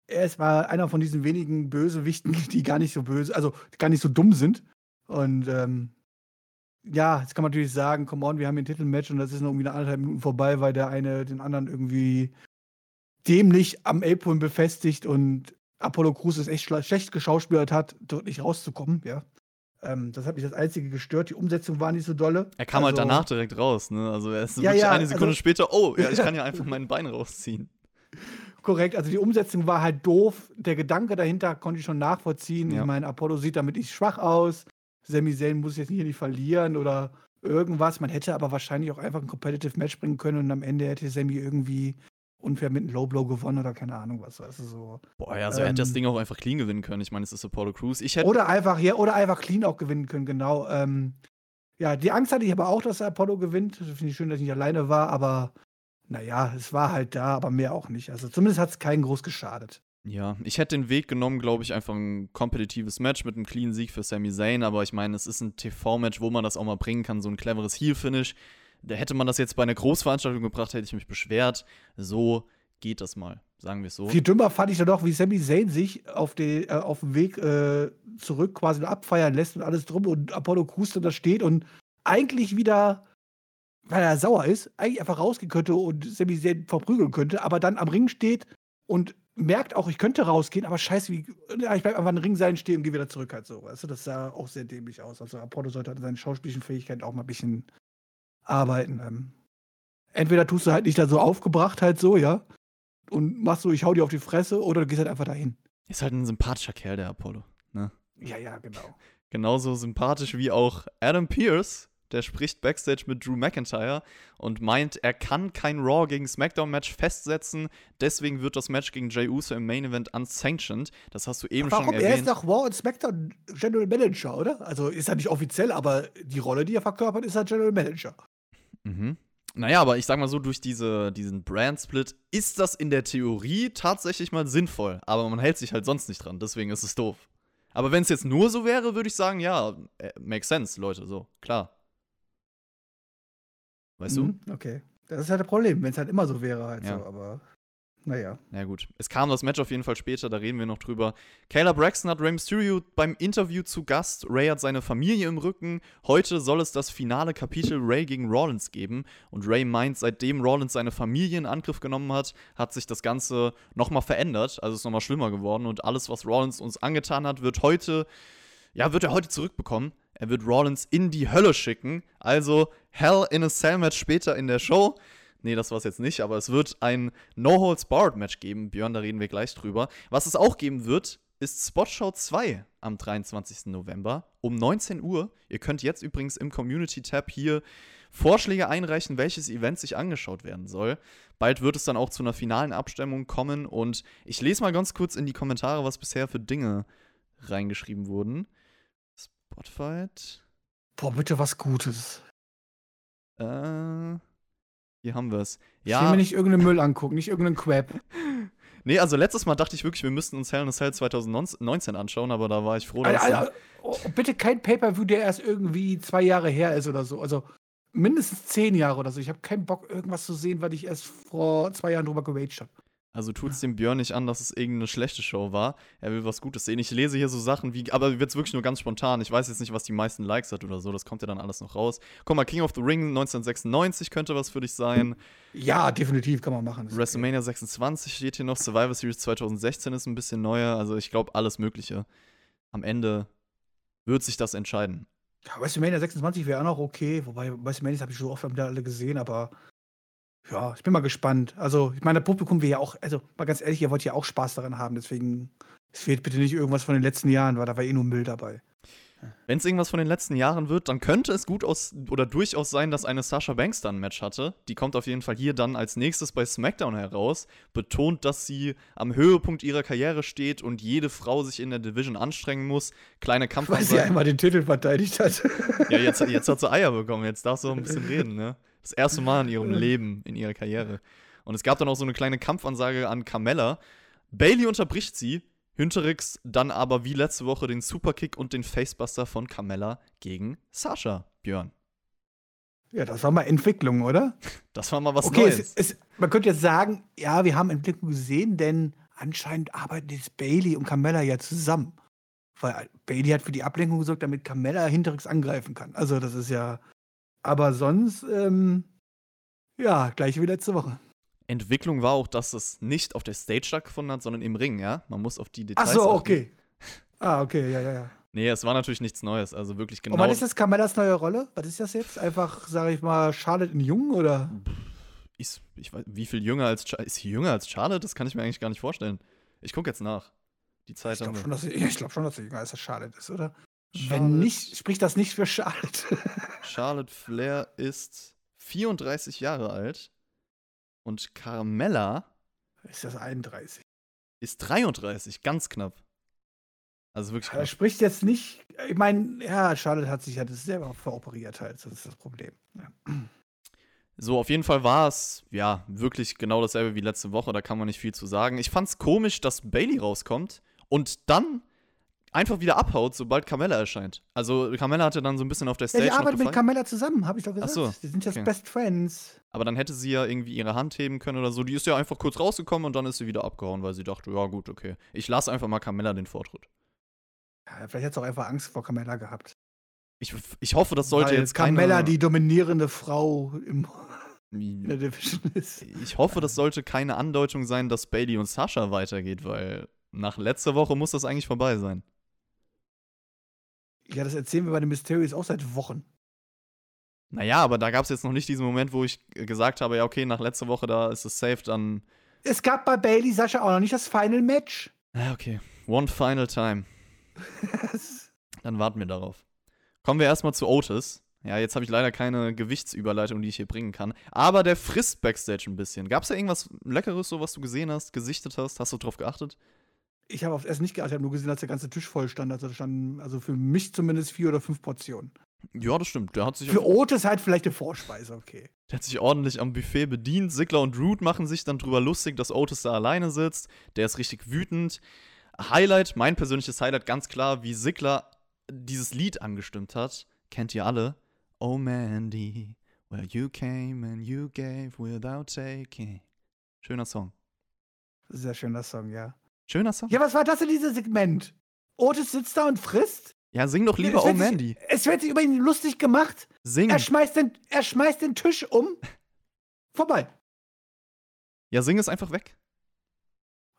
er ist war einer von diesen wenigen Bösewichten, die gar nicht so böse, also gar nicht so dumm sind. Und ähm, ja, jetzt kann man natürlich sagen, come on, wir haben ein Titelmatch und das ist noch irgendwie eine anderthalb Minuten vorbei, weil der eine den anderen irgendwie dämlich am Apron befestigt und Apollo Crews es echt schlecht geschauspielert hat, dort nicht rauszukommen, ja. Ähm, das hat mich das Einzige gestört. Die Umsetzung war nicht so dolle. Er kam halt also, halt danach direkt raus, ne? Also er ist ja, wirklich ja, eine Sekunde also, später, oh, ja, ich kann ja einfach mein Bein rausziehen. Korrekt, also die Umsetzung war halt doof. Der Gedanke dahinter konnte ich schon nachvollziehen. Ja. Ich meine, Apollo sieht damit nicht schwach aus. Sami Zayn muss jetzt hier nicht verlieren oder irgendwas. Man hätte aber wahrscheinlich auch einfach ein Competitive Match bringen können und am Ende hätte Sami irgendwie unfair mit einem Low Blow gewonnen oder keine Ahnung was, weißt du, so. Boah, ja, also ähm, er hätte das ähm, Ding auch einfach clean gewinnen können. Ich meine, es ist Apollo Crews. Ich hätte oder einfach, ja, oder einfach clean auch gewinnen können, genau. Ähm, ja, die Angst hatte ich aber auch, dass Apollo gewinnt. Finde ich schön, dass ich nicht alleine war, aber naja, es war halt da, aber mehr auch nicht. Also zumindest hat es keinen groß geschadet. Ja, ich hätte den Weg genommen, glaube ich, einfach ein kompetitives Match mit einem clean Sieg für Sami Zayn, aber ich meine, es ist ein TV-Match, wo man das auch mal bringen kann, so ein cleveres Heel-Finish. Hätte man das jetzt bei einer Großveranstaltung gebracht, hätte ich mich beschwert. So geht das mal, sagen wir es so. Viel dümmer fand ich dann doch, wie Sami Zayn sich auf, die, äh, auf dem Weg äh, zurück quasi abfeiern lässt und alles drum und Apollo Crews dann da steht und eigentlich wieder, weil er sauer ist, eigentlich einfach rausgehen könnte und Sami Zayn verprügeln könnte, aber dann am Ring steht und merkt auch, ich könnte rausgehen, aber scheiße, wie, ich bleib einfach am Ring sein stehen und gehe wieder zurück halt so. Weißt du, das sah auch sehr dämlich aus. Also Apollo sollte an seinen schauspielischen Fähigkeiten auch mal ein bisschen arbeiten. Ähm, entweder tust du halt nicht da so aufgebracht halt so, ja, und machst so, ich hau dir auf die Fresse, oder du gehst halt einfach dahin. Ist halt ein sympathischer Kerl, der Apollo. Ne? Ja, ja, genau. Genauso sympathisch wie auch Adam Pierce, der spricht backstage mit Drew McIntyre und meint, er kann kein Raw gegen SmackDown-Match festsetzen. Deswegen wird das Match gegen Jey Uso im Main Event unsanctioned. Das hast du eben Warum? schon erwähnt. Er ist nach Raw und SmackDown General Manager, oder? Also ist er nicht offiziell, aber die Rolle, die er verkörpert, ist er General Manager. Mhm. Naja, aber ich sag mal so, durch diese, diesen Brand-Split ist das in der Theorie tatsächlich mal sinnvoll. Aber man hält sich halt sonst nicht dran, deswegen ist es doof. Aber wenn es jetzt nur so wäre, würde ich sagen, ja, äh, makes sense, Leute, so, klar. Weißt Mhm, Okay. Das ist halt das Problem, wenn es halt immer so wäre halt Ja. so, aber naja. Na gut. Es kam das Match auf jeden Fall später, da reden wir noch drüber. Kayla Braxton hat Rey Mysterio beim Interview zu Gast. Ray hat seine Familie im Rücken. Heute soll es das finale Kapitel Ray gegen Rollins geben. Und Ray meint, seitdem Rollins seine Familie in Angriff genommen hat, hat sich das Ganze nochmal verändert. Also ist nochmal schlimmer geworden. Und alles, was Rollins uns angetan hat, wird heute, ja, wird er heute zurückbekommen. Er wird Rollins in die Hölle schicken. Also Hell in a Cell Match später in der Show. Nee, das war es jetzt nicht, aber es wird ein No-Holds-Barred-Match geben. Björn, da reden wir gleich drüber. Was es auch geben wird, ist Spotshow 2 am 23. November um 19 Uhr. Ihr könnt jetzt übrigens im Community-Tab hier Vorschläge einreichen, welches Event sich angeschaut werden soll. Bald wird es dann auch zu einer finalen Abstimmung kommen und ich lese mal ganz kurz in die Kommentare, was bisher für Dinge reingeschrieben wurden. Spotfight. Boah, bitte was Gutes. Äh, hier haben wir es. Ich will mir nicht irgendeinen Müll angucken, nicht irgendeinen Crap. Nee, also letztes Mal dachte ich wirklich, wir müssten uns Hell in a Cell 2019 anschauen, aber da war ich froh, dass. Alter, Alter, oh, bitte kein Pay-Per-View, der erst irgendwie zwei Jahre her ist oder so. Also mindestens zehn Jahre oder so. Ich habe keinen Bock, irgendwas zu sehen, weil ich erst vor zwei Jahren drüber geraged habe. Also tut es dem Björn nicht an, dass es irgendeine schlechte Show war. Er will was Gutes sehen. Ich lese hier so Sachen wie, aber wird es wirklich nur ganz spontan. Ich weiß jetzt nicht, was die meisten Likes hat oder so. Das kommt ja dann alles noch raus. Guck mal, King of the Ring 1996 könnte was für dich sein. Ja, definitiv kann man machen. WrestleMania 26 steht hier noch. Survivor Series 2016 ist ein bisschen neuer. Also ich glaube, alles Mögliche. Am Ende wird sich das entscheiden. Okay. Ja, WrestleMania 26 wäre auch noch okay. Wobei, WrestleMania habe ich so oft wieder alle gesehen, aber ja, ich bin mal gespannt. Also, ich meine, das Publikum will ja auch, also mal ganz ehrlich, ihr wollt ja auch Spaß daran haben. Deswegen, es fehlt bitte nicht irgendwas von den letzten Jahren, weil da war eh nur Müll dabei. Wenn es irgendwas von den letzten Jahren wird, dann könnte es gut aus oder durchaus sein, dass eine Sasha Banks dann ein Match hatte. Die kommt auf jeden Fall hier dann als nächstes bei SmackDown heraus, betont, dass sie am Höhepunkt ihrer Karriere steht und jede Frau sich in der Division anstrengen muss. Kleine Kampf. Weil sie einmal den Titel verteidigt hat. Ja, jetzt, jetzt hat sie Eier bekommen. Jetzt darf sie auch ein bisschen reden, ne? Das erste Mal in ihrem Leben, in ihrer Karriere. Und es gab dann auch so eine kleine Kampfansage an Carmella. Bailey unterbricht sie. Hinterix dann aber wie letzte Woche den Superkick und den Facebuster von Carmella gegen Sasha, Björn. Ja, das war mal Entwicklung, oder? Das war mal was okay, Neues. es, es, man könnte jetzt sagen, ja, wir haben Entwicklung gesehen, denn anscheinend arbeiten jetzt Bailey und Carmella ja zusammen. Weil Bailey hat für die Ablenkung gesorgt, damit Carmella Hinterix angreifen kann. Also, das ist ja. Aber sonst, ähm, ja, gleich wie letzte Woche. Entwicklung war auch, dass es nicht auf der Stage stattgefunden hat, sondern im Ring, ja? Man muss auf die Ach Details so, achten. okay. Ah, okay, ja, ja, ja. Nee, es war natürlich nichts Neues. Also wirklich genau. Und was ist das Carmellas neue Rolle? Was ist das jetzt? Einfach, sage ich mal, Charlotte in Jung oder? Ist, ich weiß, wie viel jünger als Charlotte? Ist sie jünger als Charlotte? Das kann ich mir eigentlich gar nicht vorstellen. Ich gucke jetzt nach. Die Zeit Ich glaube schon, wir. dass sie, ich glaub schon, dass sie jünger als Charlotte ist, oder? Charlotte- Wenn nicht, spricht das nicht für Charlotte. Charlotte Flair ist 34 Jahre alt. Und Carmella ist das 31? ist 33, ganz knapp. Also wirklich Er spricht jetzt nicht. Ich meine, ja, Charlotte hat sich ja das selber veroperiert halt. Das ist das Problem. Ja. So, auf jeden Fall war es, ja, wirklich genau dasselbe wie letzte Woche, da kann man nicht viel zu sagen. Ich fand's komisch, dass Bailey rauskommt und dann einfach wieder abhaut, sobald Carmella erscheint. Also Carmella hatte dann so ein bisschen auf der Ja, Stage die noch arbeitet mit. Carmella zusammen, habe ich doch gesagt. Ach so, Die sind jetzt okay. Best Friends. Aber dann hätte sie ja irgendwie ihre Hand heben können oder so. Die ist ja einfach kurz rausgekommen und dann ist sie wieder abgehauen, weil sie dachte, ja gut, okay. Ich lasse einfach mal Carmella den Vortritt. Ja, vielleicht hat sie auch einfach Angst vor Carmella gehabt. Ich, ich hoffe, das sollte Weil jetzt keine... Carmella die dominierende Frau im, in der ich Division ist. hoffe, das sollte keine Andeutung sein, dass Bailey und Sascha weitergeht, weil nach letzter Woche muss das eigentlich vorbei sein. Ja, das erzählen wir bei den Mysterios auch seit Wochen. Naja, aber da gab es jetzt noch nicht diesen Moment, wo ich gesagt habe, ja, okay, nach letzter Woche, da ist es safe, dann. Es gab bei Bailey Sascha auch noch nicht das Final Match. Ja, okay. One final time. Dann warten wir darauf. Kommen wir erstmal zu Otis. Ja, jetzt habe ich leider keine Gewichtsüberleitung, die ich hier bringen kann. Aber der frisst Backstage ein bisschen. Gab es da irgendwas Leckeres, so was du gesehen hast, gesichtet hast? Hast du drauf geachtet? Ich habe aufs Essen nicht geachtet, ich habe nur gesehen, dass der ganze Tisch voll stand. Also standen, also für mich zumindest vier oder fünf Portionen. Ja, das stimmt. Der hat sich, Für Otis halt vielleicht eine Vorspeise, okay. der hat sich ordentlich am Buffet bedient. Sigler und Root machen sich dann drüber lustig, dass Otis da alleine sitzt. Der ist richtig wütend. Highlight, mein persönliches Highlight, ganz klar, wie Sigler dieses Lied angestimmt hat. Kennt ihr alle? Oh Mandy, where you came and you gave without taking. Schöner Song. Sehr schöner Song, ja. Schöner Song? Ja, was war das in diesem Segment? Otis sitzt da und frisst? Ja, sing doch lieber Es Oh sich- Mandy. Es wird sich über ihn lustig gemacht. Sing. Er schmeißt den, er schmeißt den Tisch um. Vorbei. Ja, sing es einfach weg.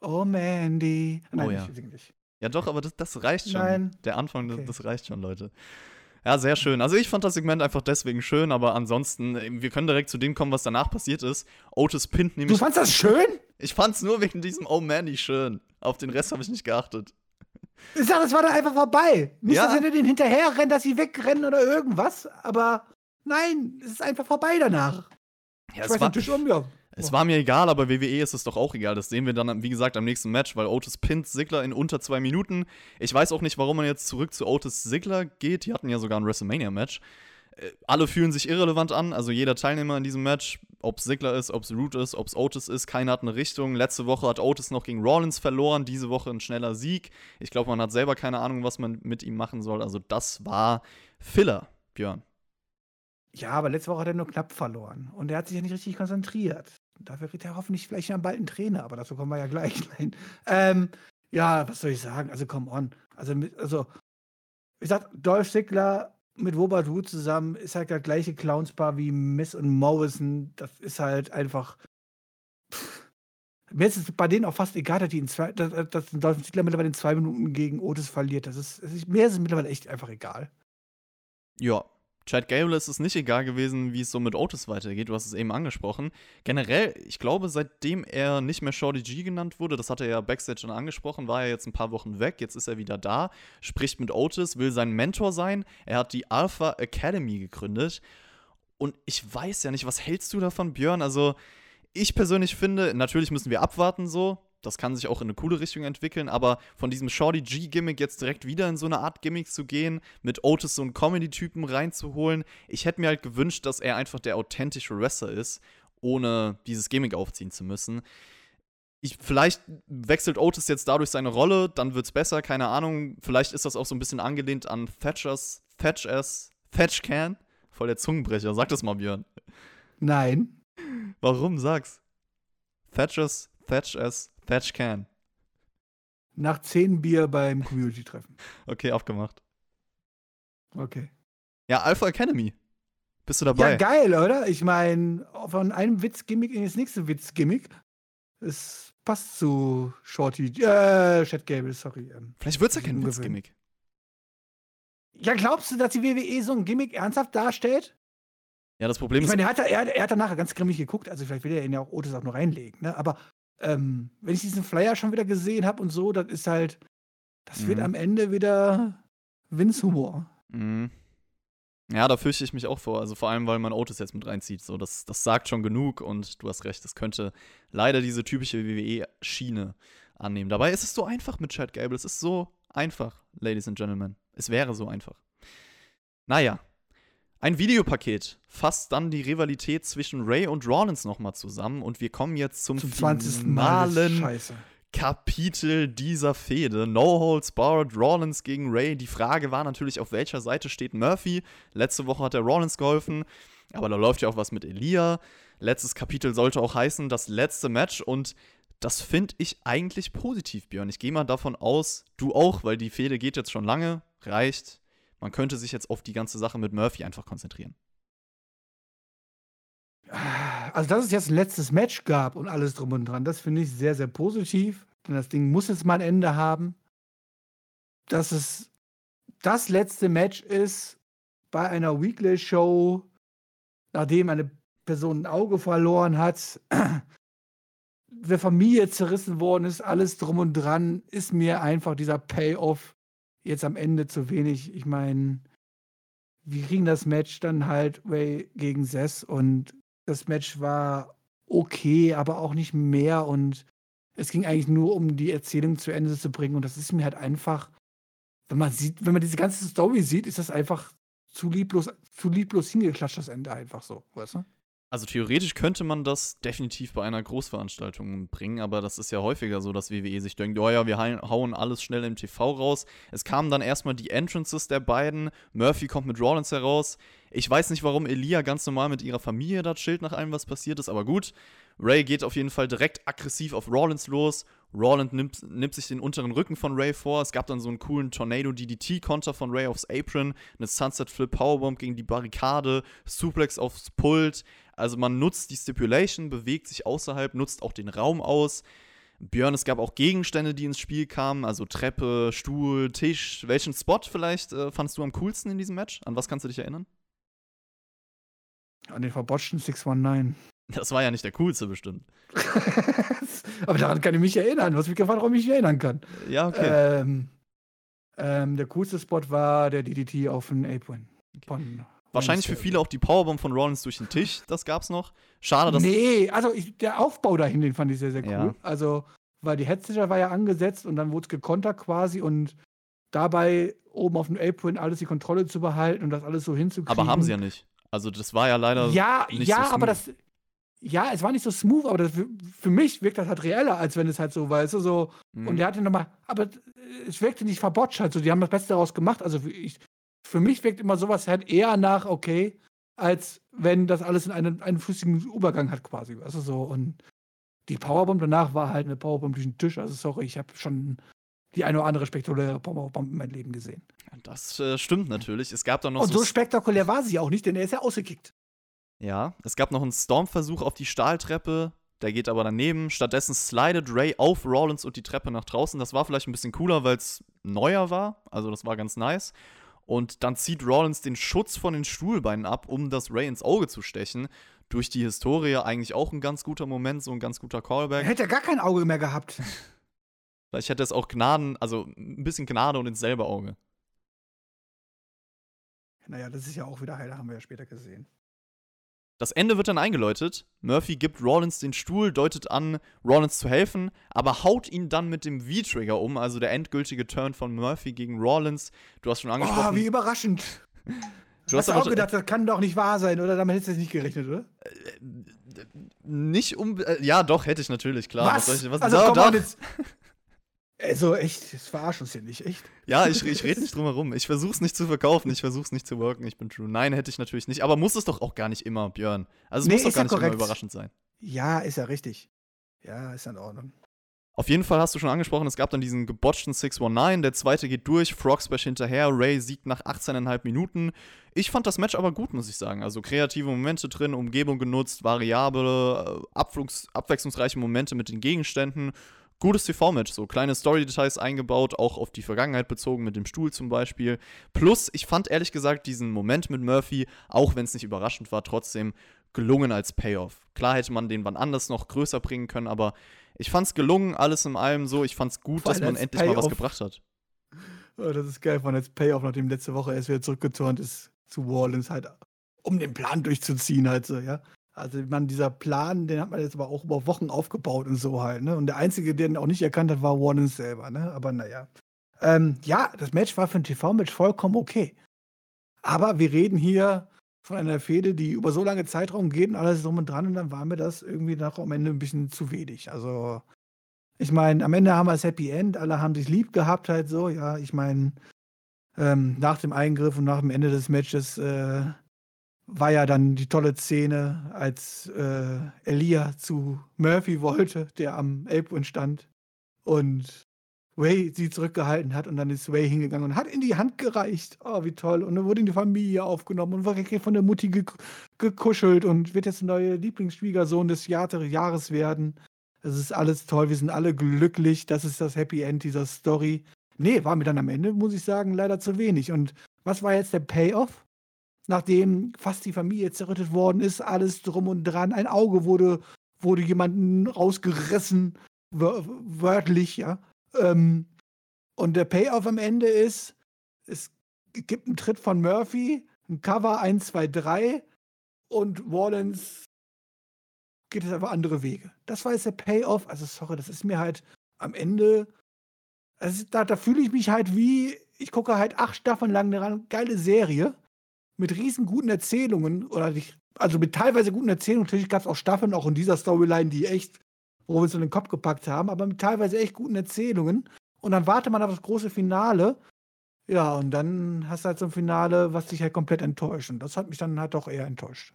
Oh, Mandy. Nein, Oh, ja. ich singe nicht. Ja, doch, aber das, das reicht schon. Nein. Der Anfang, das- Okay. das reicht schon, Leute. Ja, sehr schön. Also ich fand das Segment einfach deswegen schön, aber ansonsten, äh, wir können direkt zu dem kommen, was danach passiert ist. Otis pinnt Du nämlich. fandst das schön? Ich fand's nur wegen diesem Oh Mandy schön. Auf den Rest habe ich nicht geachtet. Ich sag, es war dann einfach vorbei. Nicht, Ja. dass sie denen hinterherrennen, dass sie wegrennen oder irgendwas, aber nein, es ist einfach vorbei danach. Ja, Schmeiß es war, Tisch um, ja. es war mir egal, aber WWE ist es doch auch egal. Das sehen wir dann, wie gesagt, am nächsten Match, weil Otis pinnt Sigler in unter zwei Minuten. Ich weiß auch nicht, warum man jetzt zurück zu Otis Sigler geht. Die hatten ja sogar ein WrestleMania-Match. Äh, Alle fühlen sich irrelevant an, also jeder Teilnehmer in diesem Match, ob Sigler ist, ob es Root ist, ob es Otis ist, keiner hat eine Richtung. Letzte Woche hat Otis noch gegen Rollins verloren, diese Woche ein schneller Sieg. Ich glaube, man hat selber keine Ahnung, was man mit ihm machen soll. Also das war Filler, Björn. Ja, aber letzte Woche hat er nur knapp verloren. Und er hat sich ja nicht richtig konzentriert. Dafür kriegt er hoffentlich vielleicht bald einen Trainer, aber dazu kommen wir ja gleich. Ähm, ja, was soll ich sagen? Also, come on. Also, also ich sag, Dolph Ziggler mit Robert Wood zusammen ist halt das gleiche Clownspaar wie Miss und Morrison. Das ist halt einfach. Pff. Mir ist es bei denen auch fast egal, dass, die in zwei, dass, dass ein Dolph Ziggler mittlerweile in zwei Minuten gegen Otis verliert. Das ist, es ist, mir ist es mittlerweile echt einfach egal. Ja, Chad Gable ist es nicht egal gewesen, wie es so mit Otis weitergeht. Du hast es eben angesprochen. Generell, ich glaube, seitdem er nicht mehr Shorty G genannt wurde, das hat er ja Backstage schon angesprochen, war er jetzt ein paar Wochen weg. Jetzt ist er wieder da, spricht mit Otis, will sein Mentor sein. Er hat die Alpha Academy gegründet. Und ich weiß ja nicht, was hältst du davon, Björn? Also, ich persönlich finde, natürlich müssen wir abwarten so. Das kann sich auch in eine coole Richtung entwickeln, aber von diesem Shorty G-Gimmick jetzt direkt wieder in so eine Art Gimmick zu gehen, mit Otis so einen Comedy-Typen reinzuholen, ich hätte mir halt gewünscht, dass er einfach der authentische Wrestler ist, ohne dieses Gimmick aufziehen zu müssen. Ich, vielleicht wechselt Otis jetzt dadurch seine Rolle, dann wird's besser, keine Ahnung. Vielleicht ist das auch so ein bisschen angelehnt an Thatchers, Thatch S, Thatch Can. Voll der Zungenbrecher, sag das mal, Björn. Nein. Warum sag's? Thatchers, Thatch S, Thatch Can. Nach zehn Bier beim Community-Treffen. Okay, abgemacht. Okay. Ja, Alpha Academy. Bist du dabei? Ja, geil, oder? Ich meine, von einem Witzgimmick in das nächste Witzgimmick. Es passt zu Shorty, äh, Chad Gable, sorry. ähm. Vielleicht wird's ja kein. Witzgimmick. Ja, glaubst du, dass die WWE so ein Gimmick ernsthaft darstellt? Ja, das Problem Ich ist, meine, er hat, er, er hat danach ganz grimmig geguckt, also vielleicht will er ihn ja auch Otis auch nur reinlegen, ne? Aber ähm, wenn ich diesen Flyer schon wieder gesehen habe und so, das ist halt, das wird Mhm. am Ende wieder Vince-Humor. Mhm. Ja, da fürchte ich mich auch vor. Also vor allem, weil man Otis jetzt mit reinzieht. So, das, das sagt schon genug und du hast recht, das könnte leider diese typische WWE-Schiene annehmen. Dabei ist es so einfach mit Chad Gable. Es ist so einfach, Ladies and Gentlemen. Es wäre so einfach. Naja. Ein Videopaket fasst dann die Rivalität zwischen Ray und Rollins nochmal zusammen und wir kommen jetzt zum, Zum 20. Mal. finalen. Kapitel dieser Fehde. No Holds Barred, Rollins gegen Ray. Die Frage war natürlich, auf welcher Seite steht Murphy. Letzte Woche hat er Rollins geholfen, aber da läuft ja auch was mit Elia. Letztes Kapitel sollte auch heißen, das letzte Match und das finde ich eigentlich positiv, Björn. Ich gehe mal davon aus, du auch, weil die Fehde geht jetzt schon lange, reicht. Man könnte sich jetzt auf die ganze Sache mit Murphy einfach konzentrieren. Also, dass es jetzt ein letztes Match gab und alles drum und dran, das finde ich sehr, sehr positiv. Denn das Ding muss jetzt mal ein Ende haben. Dass es das letzte Match ist bei einer Weekly-Show, nachdem eine Person ein Auge verloren hat, der Familie zerrissen worden ist, alles drum und dran, ist mir einfach dieser Payoff jetzt am Ende zu wenig. Ich meine, wir kriegen das Match dann halt Ray gegen Sess und das Match war okay, aber auch nicht mehr und es ging eigentlich nur um die Erzählung zu Ende zu bringen und das ist mir halt einfach, wenn man sieht, wenn man diese ganze Story sieht, ist das einfach zu lieblos, zu lieblos hingeklatscht, das Ende einfach so, weißt du? Also theoretisch könnte man das definitiv bei einer Großveranstaltung bringen, aber das ist ja häufiger so, dass WWE sich denkt, oh ja, wir hauen alles schnell im TV raus. Es kamen dann erstmal die Entrances der beiden. Murphy kommt mit Rollins heraus. Ich weiß nicht, warum Elia ganz normal mit ihrer Familie da chillt nach allem, was passiert ist, aber gut. Ray geht auf jeden Fall direkt aggressiv auf Rollins los. Rollins nimmt, nimmt sich den unteren Rücken von Ray vor. Es gab dann so einen coolen Tornado DDT-Konter von Ray aufs Apron, eine Sunset Flip Powerbomb gegen die Barrikade, Suplex aufs Pult. Also man nutzt die Stipulation, bewegt sich außerhalb, nutzt auch den Raum aus. Björn, es gab auch Gegenstände, die ins Spiel kamen, also Treppe, Stuhl, Tisch. Welchen Spot vielleicht äh, fandest du am coolsten in diesem Match? An was kannst du dich erinnern? An den verbotschten 619. Das war ja nicht der coolste bestimmt. Aber daran kann ich mich erinnern. Was mich gefragt, warum ich mich erinnern kann. Ja, okay. Ähm, ähm, der coolste Spot war der DDT auf den Apron. Von Wahrscheinlich für viele auch die Powerbomb von Rollins durch den Tisch, das gab's noch. Schade, dass. Nee, also ich, der Aufbau dahin, den fand ich sehr, sehr cool. Ja. Also, weil die Headstitcher war ja angesetzt und dann wurde es gekontert quasi und dabei oben auf dem Apron alles die Kontrolle zu behalten und das alles so hinzukriegen. Aber haben sie ja nicht. Also das war ja leider Ja, nicht ja, so aber das. Ja, es war nicht so smooth, aber das, für, mich wirkt das halt reeller, als wenn es halt so, weißt du, so. Mhm. Und der hatte nochmal, aber es wirkte nicht verbotscht halt so. Die haben das Beste daraus gemacht. Also ich, für mich wirkt immer sowas halt eher nach, okay, als wenn das alles in einen, einen flüssigen Übergang hat quasi, du, so. Und die Powerbomb danach war halt eine Powerbomb durch den Tisch. Also sorry, ich habe schon die eine oder andere spektakuläre Powerbomb in meinem Leben gesehen. Das äh, stimmt natürlich. Es gab dann noch Und so so spektakulär war sie auch nicht, denn er ist ja ausgekickt. Ja, es gab noch einen Stormversuch auf die Stahltreppe. Der geht aber daneben. Stattdessen slidet Ray auf Rollins und die Treppe nach draußen. Das war vielleicht ein bisschen cooler, weil es neuer war. Also, das war ganz nice. Und dann zieht Rollins den Schutz von den Stuhlbeinen ab, um das Ray ins Auge zu stechen. Durch die Historie eigentlich auch ein ganz guter Moment, so ein ganz guter Er Callback. hätte ja gar kein Auge mehr gehabt. Vielleicht hätte es auch Gnaden, also ein bisschen Gnade und ins selbe Auge. Naja, das ist ja auch wieder heil, haben wir ja später gesehen. Das Ende wird dann eingeläutet. Murphy gibt Rollins den Stuhl, deutet an, Rollins zu helfen, aber haut ihn dann mit dem V-Trigger um, also der endgültige Turn von Murphy gegen Rollins. Du hast schon angesprochen. Oh, wie überraschend. du Du hast hast aber auch gedacht, das kann doch nicht wahr sein, oder? Damit hättest du nicht gerechnet, oder? nicht um. Äh, ja, doch, hätte ich natürlich, klar. was? soll ich, was also, doch, komm doch. jetzt. Also, echt, das verarsch uns hier nicht, echt. Ja, ich, ich rede nicht drum herum. Ich versuch's nicht zu verkaufen, ich versuch's nicht zu worken, ich bin true. Nein, hätte ich natürlich nicht. Aber muss es doch auch gar nicht immer, Björn. Also es Nee, muss doch gar ja nicht immer korrekt. überraschend sein. Ja, ist ja richtig. Ja, ist ja in Ordnung. Auf jeden Fall hast du schon angesprochen, es gab dann diesen gebotchten 619, der zweite geht durch, Frog Splash hinterher, Ray siegt nach 18,5 Minuten. Ich fand das Match aber gut, muss ich sagen. Also kreative Momente drin, Umgebung genutzt, variable, äh, abflugs- abwechslungsreiche Momente mit den Gegenständen. Gutes TV-Match, so kleine Story-Details eingebaut, auch auf die Vergangenheit bezogen, mit dem Stuhl zum Beispiel. Plus, ich fand ehrlich gesagt diesen Moment mit Murphy, auch wenn es nicht überraschend war, trotzdem gelungen als Payoff. Klar hätte man den wann anders noch größer bringen können, aber ich fand's gelungen, alles in allem so. Ich fand's gut, Vor dass man endlich mal was gebracht hat. Oh, das ist geil von als Payoff, nachdem letzte Woche erst wieder zurückgeturnt ist zu Wallens, halt, um den Plan durchzuziehen, halt so, ja. Also, man, dieser Plan, den hat man jetzt aber auch über Wochen aufgebaut und so halt, ne? Und der Einzige, der den auch nicht erkannt hat, war Wallens selber, ne? Aber naja. Ähm, ja, das Match war für ein TV-Match vollkommen okay. Aber wir reden hier von einer Fehde, die über so lange Zeitraum geht und alles drum und dran und dann war mir das irgendwie nach am Ende ein bisschen zu wenig. Also, ich meine, am Ende haben wir das Happy End, alle haben sich lieb gehabt halt so, ja, ich meine, ähm, nach dem Eingriff und nach dem Ende des Matches äh, war ja dann die tolle Szene, als äh, Elia zu Murphy wollte, der am Apron stand und Way sie zurückgehalten hat und dann ist Way hingegangen und hat in die Hand gereicht. Oh, wie toll. Und dann wurde in die Familie aufgenommen und wurde von der Mutti ge gekuschelt und wird jetzt ein neuer Lieblingsschwiegersohn des Jahr Jahres werden. Es ist alles toll, wir sind alle glücklich. Das ist das Happy End dieser Story. Nee, war mir dann am Ende, muss ich sagen, leider zu wenig. Und was war jetzt der Payoff? Nachdem fast die Familie zerrüttet worden ist, alles drum und dran, ein Auge wurde, wurde jemanden rausgerissen, wörtlich, ja. Ähm, und der Payoff am Ende ist, es gibt einen Tritt von Murphy, ein Cover 1, 2, 3 und Wallens geht es einfach andere Wege. Das war jetzt der Payoff. Also, sorry, das ist mir halt am Ende. Also da, da fühle ich mich halt wie, ich gucke halt acht Staffeln lang eine geile Serie mit riesen guten Erzählungen oder nicht, also mit teilweise guten Erzählungen. Natürlich gab es auch Staffeln, auch in dieser Storyline, die echt wo wir uns in den Kopf gepackt haben, aber mit teilweise echt guten Erzählungen. Und dann wartet man auf das große Finale. Ja, und dann hast du halt so ein Finale, was dich halt komplett enttäuscht. Und das hat mich dann halt doch eher enttäuscht.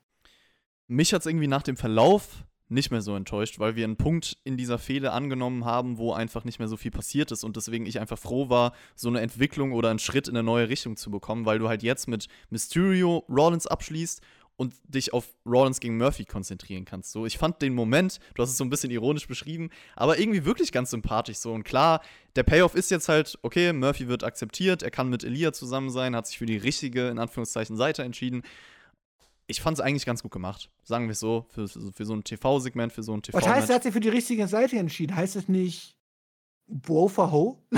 Mich hat es irgendwie nach dem Verlauf nicht mehr so enttäuscht, weil wir einen Punkt in dieser Fehde angenommen haben, wo einfach nicht mehr so viel passiert ist und deswegen ich einfach froh war, so eine Entwicklung oder einen Schritt in eine neue Richtung zu bekommen, weil du halt jetzt mit Mysterio Rollins abschließt und dich auf Rollins gegen Murphy konzentrieren kannst. So, ich fand den Moment, du hast es so ein bisschen ironisch beschrieben, aber irgendwie wirklich ganz sympathisch so. Und klar, der Payoff ist jetzt halt, okay, Murphy wird akzeptiert, er kann mit Elia zusammen sein, hat sich für die richtige, in Anführungszeichen, Seite entschieden. Ich fand es eigentlich ganz gut gemacht, sagen wir es so, für, für so ein TV-Segment, für so ein TV. Was heißt, er hat sich für die richtige Seite entschieden? Heißt es nicht Bro for Ho?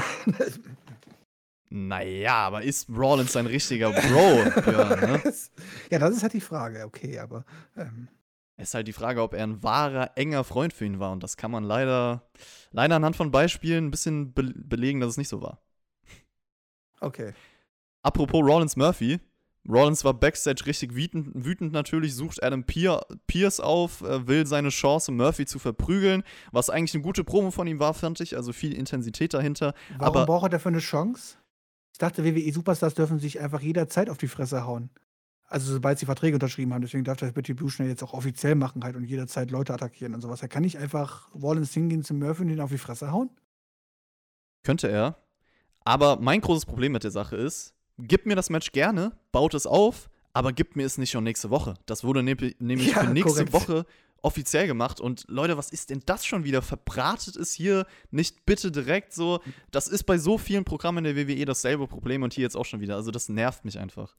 Naja, aber ist Rollins ein richtiger Bro, Björn, ne? Ja, das ist halt die Frage, okay, aber. Ähm. Es ist halt die Frage, ob er ein wahrer, enger Freund für ihn war. Und das kann man leider, leider anhand von Beispielen ein bisschen be belegen, dass es nicht so war. Okay. Apropos Rollins Murphy. Rollins war backstage richtig wütend, wütend natürlich, sucht Adam Pierce auf, äh, will seine Chance, Murphy zu verprügeln, was eigentlich eine gute Promo von ihm war, fand ich, also viel Intensität dahinter. Warum aber, braucht er dafür eine Chance? Ich dachte, WWE-Superstars dürfen sich einfach jederzeit auf die Fresse hauen. Also sobald sie Verträge unterschrieben haben. Deswegen darf das Betty Blue schnell jetzt auch offiziell machen halt und jederzeit Leute attackieren und sowas. Er kann nicht einfach Rollins hingehen zum Murphy und ihn auf die Fresse hauen? Könnte er. Aber mein großes Problem mit der Sache ist, gib mir das Match gerne, baut es auf, aber gib mir es nicht schon nächste Woche. Das wurde ne nämlich ja, für nächste korrekt. Woche offiziell gemacht. Und Leute, was ist denn das schon wieder? Verbratet es hier nicht bitte direkt so. Das ist bei so vielen Programmen in der WWE dasselbe Problem und hier jetzt auch schon wieder. Also das nervt mich einfach.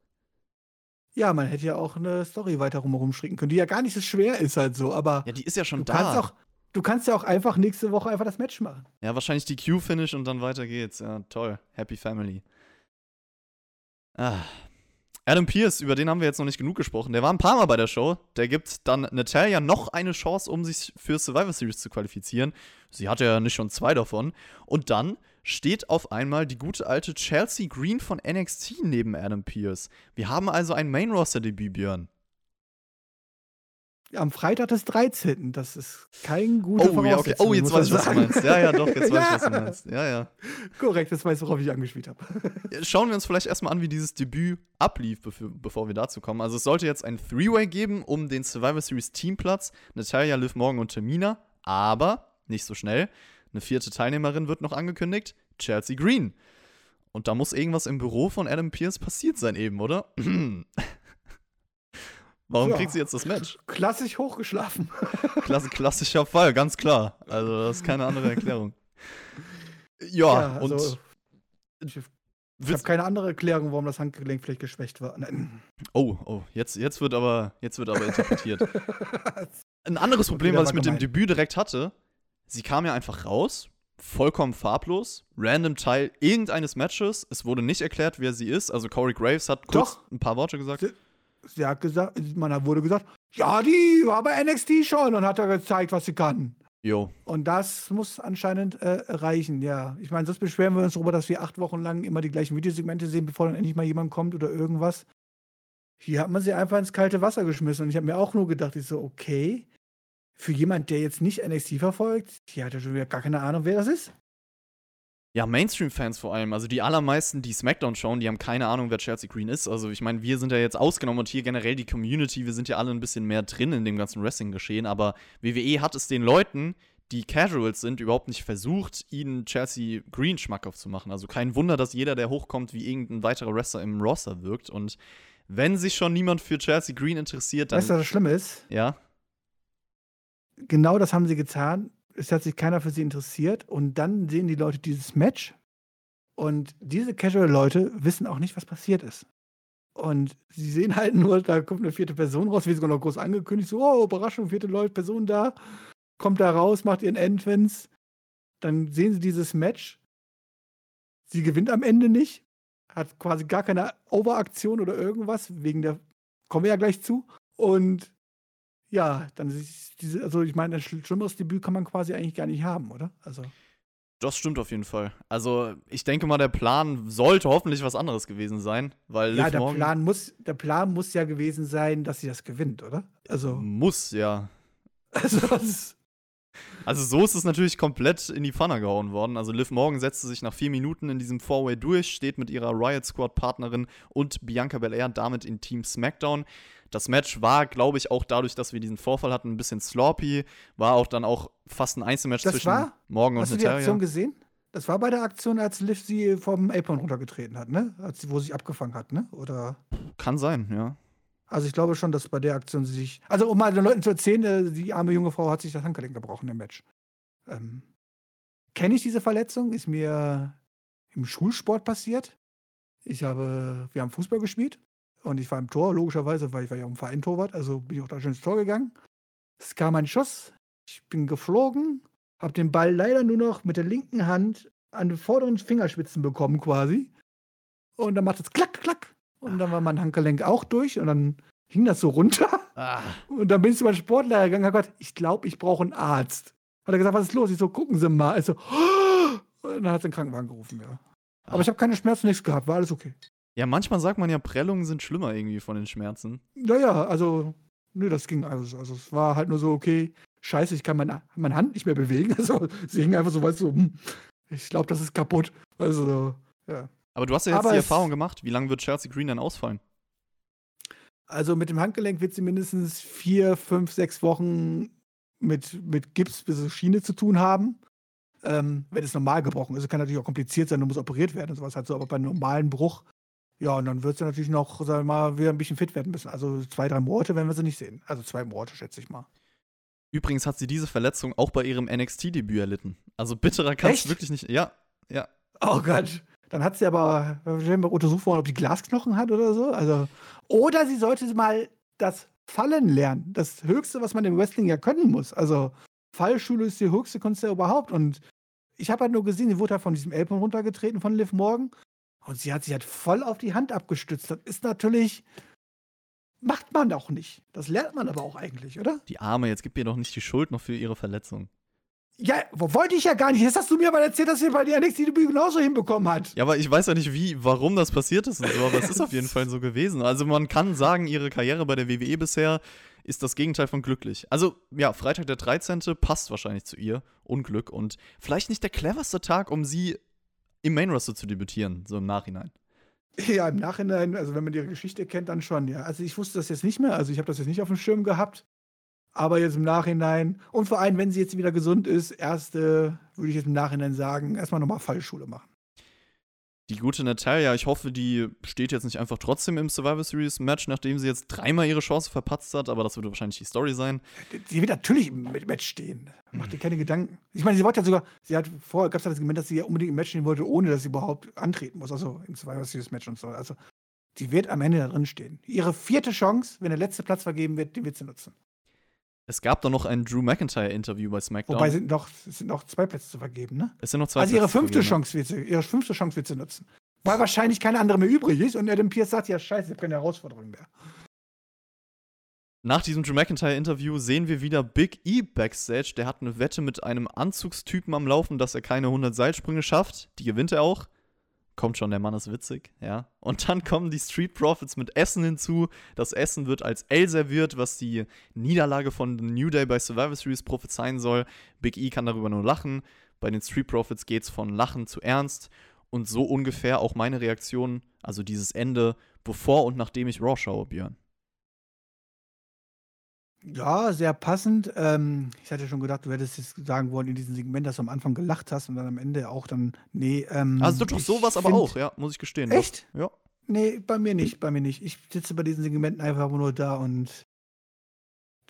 Ja, man hätte ja auch eine Story weiter rumherum stricken können, die ja gar nicht so schwer ist halt so, aber. Ja, die ist ja schon du da. Kannst auch, du kannst ja auch einfach nächste Woche einfach das Match machen. Ja, wahrscheinlich die Q-Finish und dann weiter geht's. Ja, toll. Happy Family. Ah, Adam Pierce, über den haben wir jetzt noch nicht genug gesprochen. Der war ein paar Mal bei der Show. Der gibt dann Natalia noch eine Chance, um sich für Survivor Series zu qualifizieren. Sie hatte ja nicht schon zwei davon. Und dann steht auf einmal die gute alte Chelsea Green von NXT neben Adam Pierce. Wir haben also ein Main-Roster-Debüt, Björn am Freitag des 13. Das ist kein guter oh, ja, okay. Oh, jetzt weiß ich, was du meinst. Ja, ja, doch, jetzt weiß ich, was du meinst. Ja, ja. Korrekt, jetzt weißt du, worauf ich angespielt habe. Schauen wir uns vielleicht erstmal an, wie dieses Debüt ablief, bevor wir dazu kommen. Also es sollte jetzt ein Three-Way geben um den Survivor Series Teamplatz. Natalia, Liv Morgan und Tamina. Aber nicht so schnell. Eine vierte Teilnehmerin wird noch angekündigt. Chelsea Green. Und da muss irgendwas im Büro von Adam Pierce passiert sein eben, oder? Warum ja. kriegt sie jetzt das Match? Klassisch hochgeschlafen. Klasse, klassischer Fall, ganz klar. Also, das ist keine andere Erklärung. Ja, ja also, und. Ich, ich habe keine andere Erklärung, warum das Handgelenk vielleicht geschwächt war. Nein. Oh, oh, jetzt, jetzt, wird aber, jetzt wird aber interpretiert. Ein anderes Problem, was ich mit gemein. dem Debüt direkt hatte, sie kam ja einfach raus, vollkommen farblos, random Teil irgendeines Matches. Es wurde nicht erklärt, wer sie ist. Also Corey Graves hat kurz Doch. ein paar Worte gesagt. Sie hat gesagt, man wurde gesagt, ja, die war bei NXT schon und hat da gezeigt, was sie kann. Jo. Und das muss anscheinend äh, reichen, ja. Ich meine, sonst beschweren wir uns darüber, dass wir acht Wochen lang immer die gleichen Videosegmente sehen, bevor dann endlich mal jemand kommt oder irgendwas. Hier hat man sie einfach ins kalte Wasser geschmissen. Und ich habe mir auch nur gedacht, ich so, okay, für jemand, der jetzt nicht NXT verfolgt, hier hat er schon wieder gar keine Ahnung, wer das ist. Ja, Mainstream-Fans vor allem. Also die allermeisten, die SmackDown schauen, die haben keine Ahnung, wer Chelsea Green ist. Also ich meine, wir sind ja jetzt ausgenommen und hier generell die Community, wir sind ja alle ein bisschen mehr drin in dem ganzen Wrestling-Geschehen. Aber WWE hat es den Leuten, die Casuals sind, überhaupt nicht versucht, ihnen Chelsea Green schmackhaft zu machen. Also kein Wunder, dass jeder, der hochkommt, wie irgendein weiterer Wrestler im Roster wirkt. Und wenn sich schon niemand für Chelsea Green interessiert, dann. Weißt du, was das Schlimme ist? Ja. Genau das haben sie getan es hat sich keiner für sie interessiert und dann sehen die Leute dieses Match und diese Casual-Leute wissen auch nicht, was passiert ist. Und sie sehen halt nur, da kommt eine vierte Person raus, wie sogar noch groß angekündigt, so, oh, Überraschung, vierte Leute, Person da, kommt da raus, macht ihren Entrance. Dann sehen sie dieses Match. Sie gewinnt am Ende nicht, hat quasi gar keine Overaktion oder irgendwas, wegen der, kommen wir ja gleich zu. Und ja, dann ist diese, also ich meine, ein schlimmeres Debüt kann man quasi eigentlich gar nicht haben, oder? Also. Das stimmt auf jeden Fall. Also, ich denke mal, der Plan sollte hoffentlich was anderes gewesen sein, weil Ja, der Plan muss der Plan muss ja gewesen sein, dass sie das gewinnt, oder? Also muss ja. Also, also so ist es natürlich komplett in die Pfanne gehauen worden. Also Liv Morgan setzte sich nach vier Minuten in diesem Four-Way durch, steht mit ihrer Riot Squad Partnerin und Bianca Belair damit in Team SmackDown. Das Match war, glaube ich, auch dadurch, dass wir diesen Vorfall hatten, ein bisschen sloppy. War auch dann auch fast ein Einzelmatch das zwischen war? Morgan und Hast Natalia. Hast du die Aktion gesehen? Das war bei der Aktion, als Liv sie vom Apron runtergetreten hat, ne? Als, wo sie abgefangen hat, ne? Oder? Kann sein, ja. Also ich glaube schon, dass bei der Aktion sie sich. Also um mal den Leuten zu erzählen, äh, die arme junge Frau hat sich das Handgelenk gebrochen im Match. Ähm, Kenne ich diese Verletzung? Ist mir im Schulsport passiert. Ich habe, wir haben Fußball gespielt und ich war im Tor, logischerweise, weil ich war ja im Verein Torwart, also bin ich auch da schön ins Tor gegangen. Es kam ein Schuss, ich bin geflogen, habe den Ball leider nur noch mit der linken Hand an den vorderen Fingerspitzen bekommen quasi. Und dann macht es klack, klack. Und dann war mein Handgelenk auch durch und dann hing das so runter. Ah. Und dann bin ich zu meinem Sportlehrer gegangen und gesagt, ich glaube, ich brauche einen Arzt. Hat er gesagt, was ist los? Ich so, gucken Sie mal. Also, und dann hat er den Krankenwagen gerufen, ja. Aber ah. ich habe keine Schmerzen, nichts gehabt, war alles okay. Ja, manchmal sagt man ja, Prellungen sind schlimmer irgendwie von den Schmerzen. Naja, also, nö, das ging also. Also, es war halt nur so, okay, scheiße, ich kann meine, meine Hand nicht mehr bewegen. Also, sie hing einfach so, weißt du, hm, ich glaube, das ist kaputt. Also, ja. Aber du hast ja jetzt Aber die Erfahrung gemacht. Wie lange wird Chelsea Green dann ausfallen? Also, mit dem Handgelenk wird sie mindestens vier, fünf, sechs Wochen mit, mit Gips bis Schiene zu tun haben. Ähm, wenn es normal gebrochen ist, kann natürlich auch kompliziert sein, du musst operiert werden und sowas halt so, aber bei einem normalen Bruch ja, und dann wird sie natürlich noch, sagen wir mal, wieder ein bisschen fit werden müssen. Also zwei, drei Monate werden wir sie nicht sehen. Also zwei Monate, schätze ich mal. Übrigens hat sie diese Verletzung auch bei ihrem NXT-Debüt erlitten. Also bitterer kann es wirklich nicht. Ja, ja. Oh Gott. Dann hat sie aber untersucht worden, ob sie Glasknochen hat oder so. Also, oder sie sollte mal das Fallen lernen. Das Höchste, was man im Wrestling ja können muss. Also, Fallschule ist die höchste Kunst ja überhaupt. Und ich habe halt nur gesehen, sie wurde halt von diesem Elpen runtergetreten von Liv Morgan. Und sie hat sich halt voll auf die Hand abgestützt. Das ist natürlich. Macht man auch nicht. Das lernt man aber auch eigentlich, oder? Die Arme, jetzt gib ihr doch nicht die Schuld noch für ihre Verletzung. Ja, wollte ich ja gar nicht. Jetzt hast du mir aber erzählt, dass sie bei der NXT Debüt genauso hinbekommen hat. Ja, aber ich weiß ja nicht, wie, warum das passiert ist und so, aber es ist auf jeden Fall so gewesen. Also man kann sagen, ihre Karriere bei der WWE bisher ist das Gegenteil von glücklich. Also, ja, Freitag der 13. passt wahrscheinlich zu ihr. Unglück und vielleicht nicht der cleverste Tag, um sie im Main Roster zu debütieren, so im Nachhinein. Ja, im Nachhinein, also wenn man ihre Geschichte kennt, dann schon, ja. Also ich wusste das jetzt nicht mehr, also ich habe das jetzt nicht auf dem Schirm gehabt, aber jetzt im Nachhinein und vor allem, wenn sie jetzt wieder gesund ist, erste, würde ich jetzt im Nachhinein sagen, erstmal nochmal Fallschule machen. Die gute Natalia, ich hoffe, die steht jetzt nicht einfach trotzdem im Survivor Series Match, nachdem sie jetzt dreimal ihre Chance verpatzt hat, aber das wird wahrscheinlich die Story sein. Sie wird natürlich im Match stehen. Macht dir keine Gedanken. Ich meine, sie wollte ja sogar, sie hat vorher, gab es das Argument, dass sie ja unbedingt im Match stehen wollte, ohne dass sie überhaupt antreten muss, also im Survivor Series Match und so. Also, die wird am Ende da drin stehen. Ihre vierte Chance, wenn der letzte Platz vergeben wird, den wird sie nutzen. Es gab doch noch ein Drew McIntyre-Interview bei SmackDown. Wobei sind noch, es sind noch zwei Plätze zu vergeben, ne? Es sind noch zwei also ihre fünfte Chance wird sie, ihre fünfte Chance wird sie nutzen. Weil wahrscheinlich keine andere mehr übrig ist und Adam Pierce sagt, ja scheiße, ich habe keine Herausforderung mehr. Nach diesem Drew McIntyre-Interview sehen wir wieder Big E backstage. Der hat eine Wette mit einem Anzugstypen am Laufen, dass er keine 100 Seilsprünge schafft. Die gewinnt er auch. Kommt schon, der Mann ist witzig, ja. Und dann kommen die Street Profits mit Essen hinzu. Das Essen wird als L serviert, was die Niederlage von New Day bei Survivor Series prophezeien soll. Big E kann darüber nur lachen. Bei den Street Profits geht es von Lachen zu Ernst. Und so ungefähr auch meine Reaktion, also dieses Ende, bevor und nachdem ich Raw schaue, Björn. Ja, sehr passend. Ähm, ich hatte schon gedacht, du hättest jetzt sagen wollen in diesem Segment, dass du am Anfang gelacht hast und dann am Ende auch dann, nee. Ähm, also doch ich sowas aber auch, ja, muss ich gestehen. Echt? Ja. Nee, bei mir nicht, bei mir nicht. Ich sitze bei diesen Segmenten einfach nur da und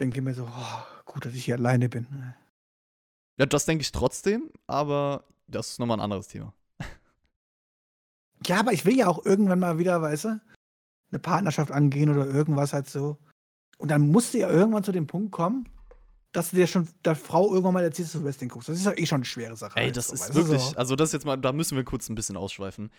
denke mir so, oh, gut, dass ich hier alleine bin. Ja, das denke ich trotzdem, aber das ist nochmal ein anderes Thema. Ja, aber ich will ja auch irgendwann mal wieder, weißt du, eine Partnerschaft angehen oder irgendwas halt so. Und dann musst du ja irgendwann zu dem Punkt kommen, dass du dir schon der Frau irgendwann mal erzählst, dass du Wrestling guckst. Das ist ja eh schon eine schwere Sache. Ey, halt das so, ist wirklich, so. also das jetzt mal, da müssen wir kurz ein bisschen ausschweifen.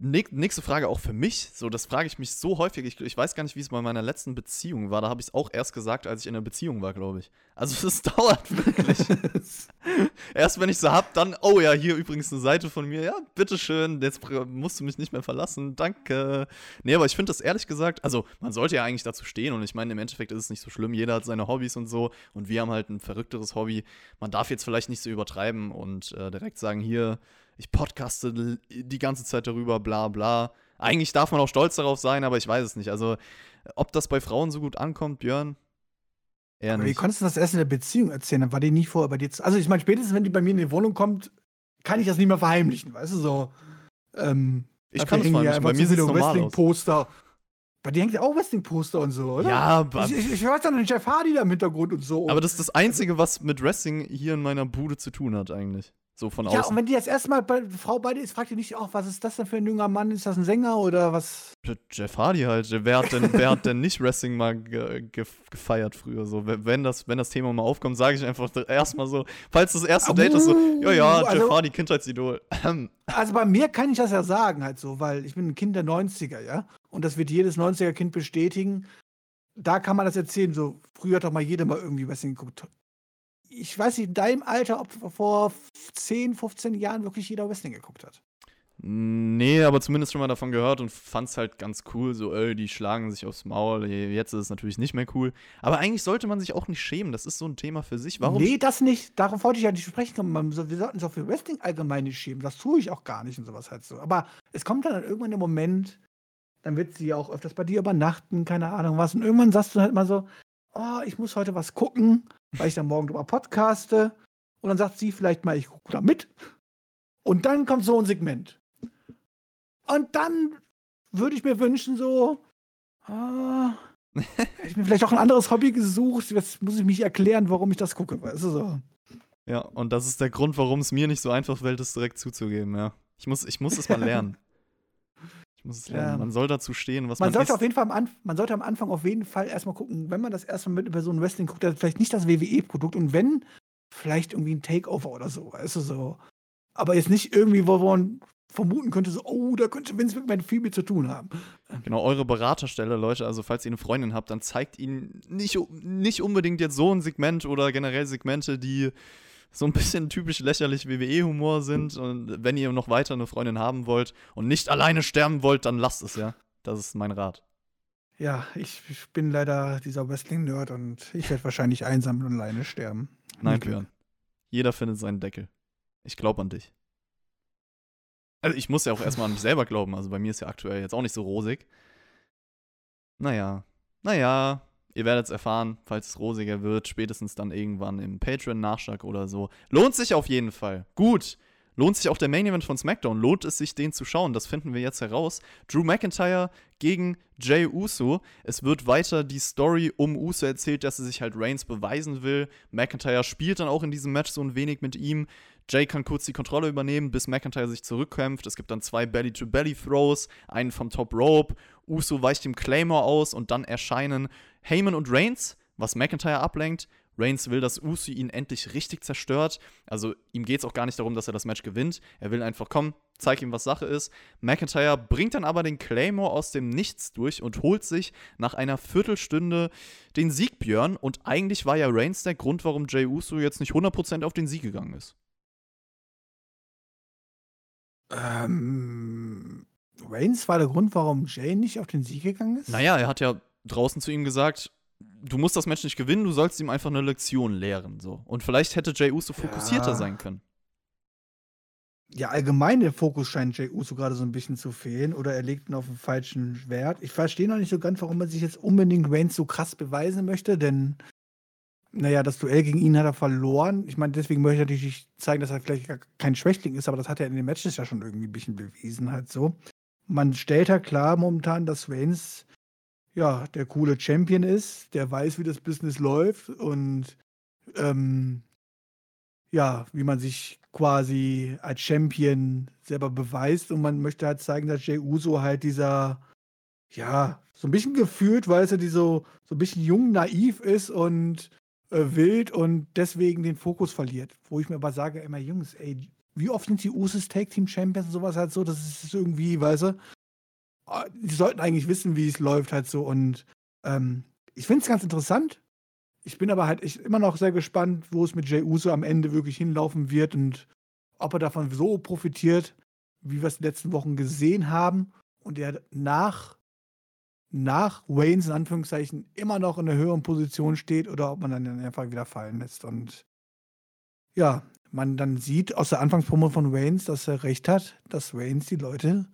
Näch- Nächste Frage auch für mich, so das frage ich mich so häufig. Ich, ich weiß gar nicht, wie es bei meiner letzten Beziehung war. Da habe ich es auch erst gesagt, als ich in einer Beziehung war, glaube ich. Also es dauert wirklich. erst wenn ich so hab, dann, oh ja, hier übrigens eine Seite von mir. Ja, bitteschön, jetzt musst du mich nicht mehr verlassen. Danke. Nee, aber ich finde das ehrlich gesagt, also man sollte ja eigentlich dazu stehen und ich meine, im Endeffekt ist es nicht so schlimm. Jeder hat seine Hobbys und so und wir haben halt ein verrückteres Hobby. Man darf jetzt vielleicht nicht so übertreiben und äh, direkt sagen, hier, ich podcaste die ganze Zeit darüber, bla bla. Eigentlich darf man auch stolz darauf sein, aber ich weiß es nicht. Also, ob das bei Frauen so gut ankommt, Björn? Eher Aber wie nicht. konntest du das erst in der Beziehung erzählen? Dann war die nie vorher bei dir. Also ich meine, spätestens wenn die bei mir in die Wohnung kommt, kann ich das nicht mehr verheimlichen, weißt du so. Ähm, Ich kann es einfach Bei mir normal aus. Wrestling-Poster. Bei dir hängt ja auch Wrestling-Poster und so, oder? Ja, aber, Ich, ich, ich weiß dann den Jeff Hardy da im Hintergrund und so. aber das ist das Einzige, was mit Wrestling hier in meiner Bude zu tun hat, eigentlich. So von ja, außen. und wenn die jetzt erstmal bei Frau bei dir ist, fragt ihr nicht auch, was ist das denn für ein junger Mann? Ist das ein Sänger oder was? Jeff Hardy halt. Wer hat denn, wer hat denn nicht Wrestling mal ge ge gefeiert früher? So, wenn- das, wenn das Thema mal aufkommt, sage ich einfach erstmal so, falls das erste Date ist, so, ja, ja, Jeff Also- Hardy, Kindheitsidol. Ähm, Also bei mir kann ich das ja sagen, halt so, weil ich bin ein Kind der 90er, ja. Und das wird jedes 90er-Kind bestätigen. Da kann man das erzählen. So, früher hat doch mal jeder mal irgendwie Wrestling geguckt. Ich weiß nicht, in deinem Alter, ob vor 10, 15 Jahren wirklich jeder Wrestling geguckt hat. Nee, aber zumindest schon mal davon gehört und fand's halt ganz cool. So, ey, die schlagen sich aufs Maul. Jetzt ist es natürlich nicht mehr cool. Aber eigentlich sollte man sich auch nicht schämen. Das ist so ein Thema für sich. Warum? Nee, das nicht. Darauf wollte ich ja nicht sprechen Wir sollten uns auch für Wrestling allgemein nicht schämen. Das tue ich auch gar nicht und sowas halt so. Aber es kommt dann irgendwann der Moment, dann wird sie auch öfters bei dir übernachten, keine Ahnung was. Und irgendwann sagst du halt mal so, oh, ich muss heute was gucken, weil ich dann morgen drüber podcaste. Und dann sagt sie vielleicht mal, ich gucke da mit. Und dann kommt so ein Segment. Und dann würde ich mir wünschen, so, ah, hätte ich mir vielleicht auch ein anderes Hobby gesucht. Jetzt muss ich mich erklären, warum ich das gucke. Weißt du so. Ja, und das ist der Grund, warum es mir nicht so einfach fällt, es direkt zuzugeben, ja. Ich muss, ich muss es mal lernen. Ich muss es lernen. Ja. Man soll dazu stehen, was man, Man sollte, ist. auf jeden Fall am man sollte am Anfang auf jeden Fall erstmal gucken, wenn man das erstmal mit einer Person Wrestling guckt, dann vielleicht nicht das WWE-Produkt und wenn, vielleicht irgendwie ein Takeover oder so, weißt du so. Aber jetzt nicht irgendwie, wo man vermuten könnte, so, oh, da könnte Vince McMahon viel mit zu tun haben. Genau, eure Beraterstelle, Leute, also falls ihr eine Freundin habt, dann zeigt ihnen nicht, nicht unbedingt jetzt so ein Segment oder generell Segmente, die so ein bisschen typisch lächerlich WWE-Humor sind. Und wenn ihr noch weiter eine Freundin haben wollt und nicht alleine sterben wollt, dann lasst es, ja. Das ist mein Rat. Ja, ich, ich bin leider dieser Wrestling-Nerd und ich werde wahrscheinlich einsam und alleine sterben. Nein. Björn. Jeder findet seinen Deckel. Ich glaube an dich. Also ich muss ja auch erstmal an mich selber glauben. Also bei mir ist ja aktuell jetzt auch nicht so rosig. Naja, naja, ihr werdet es erfahren, falls es rosiger wird, spätestens dann irgendwann im Patreon-Nachschlag oder so. Lohnt sich auf jeden Fall. Gut. Lohnt sich auch der Main Event von SmackDown? Lohnt es sich, den zu schauen? Das finden wir jetzt heraus. Drew McIntyre gegen Jay Uso. Es wird weiter die Story um Uso erzählt, dass er sich halt Reigns beweisen will. McIntyre spielt dann auch in diesem Match so ein wenig mit ihm. Jay kann kurz die Kontrolle übernehmen, bis McIntyre sich zurückkämpft. Es gibt dann zwei Belly-to-Belly-Throws, einen vom Top Rope. Uso weicht dem Claymore aus und dann erscheinen Heyman und Reigns, was McIntyre ablenkt. Reigns will, dass Uso ihn endlich richtig zerstört. Also ihm geht es auch gar nicht darum, dass er das Match gewinnt. Er will einfach, komm, zeig ihm, was Sache ist. McIntyre bringt dann aber den Claymore aus dem Nichts durch und holt sich nach einer Viertelstunde den Sieg, Björn. Und eigentlich war ja Reigns der Grund, warum Jay Uso jetzt nicht 100% auf den Sieg gegangen ist. Ähm, Reigns war der Grund, warum Jay nicht auf den Sieg gegangen ist? Naja, er hat ja draußen zu ihm gesagt, du musst das Match nicht gewinnen, du sollst ihm einfach eine Lektion lehren. So. Und vielleicht hätte Jay Uso fokussierter Ja. sein können. Ja, allgemein der Fokus scheint Jay Uso gerade so ein bisschen zu fehlen oder er legt ihn auf den falschen Wert. Ich verstehe noch nicht so ganz, warum er sich jetzt unbedingt Reigns so krass beweisen möchte, denn naja, das Duell gegen ihn hat er verloren. Ich meine, deswegen möchte er natürlich nicht zeigen, dass er vielleicht kein Schwächling ist, aber das hat er in den Matches ja schon irgendwie ein bisschen bewiesen, halt so. Man stellt halt klar momentan, dass Reigns ja der coole Champion ist, der weiß, wie das Business läuft und ähm, ja, wie man sich quasi als Champion selber beweist und man möchte halt zeigen, dass Jey Uso halt dieser, ja, so ein bisschen gefühlt, weil er die so, so ein bisschen jung, naiv ist und äh, wild und deswegen den Fokus verliert. Wo ich mir aber sage, immer Jungs, ey, wie oft sind die Usos Tag Team Champions und sowas halt so, das ist irgendwie, weißt du, die sollten eigentlich wissen, wie es läuft halt so und ähm, ich finde es ganz interessant, ich bin aber halt echt immer noch sehr gespannt, wo es mit Jey Uso am Ende wirklich hinlaufen wird und ob er davon so profitiert, wie wir es in den letzten Wochen gesehen haben und er nach, nach Waynes in Anführungszeichen immer noch in einer höheren Position steht oder ob man dann einfach wieder fallen lässt. Und ja, man dann sieht aus der Anfangspromo von Waynes, dass er recht hat, dass Waynes die Leute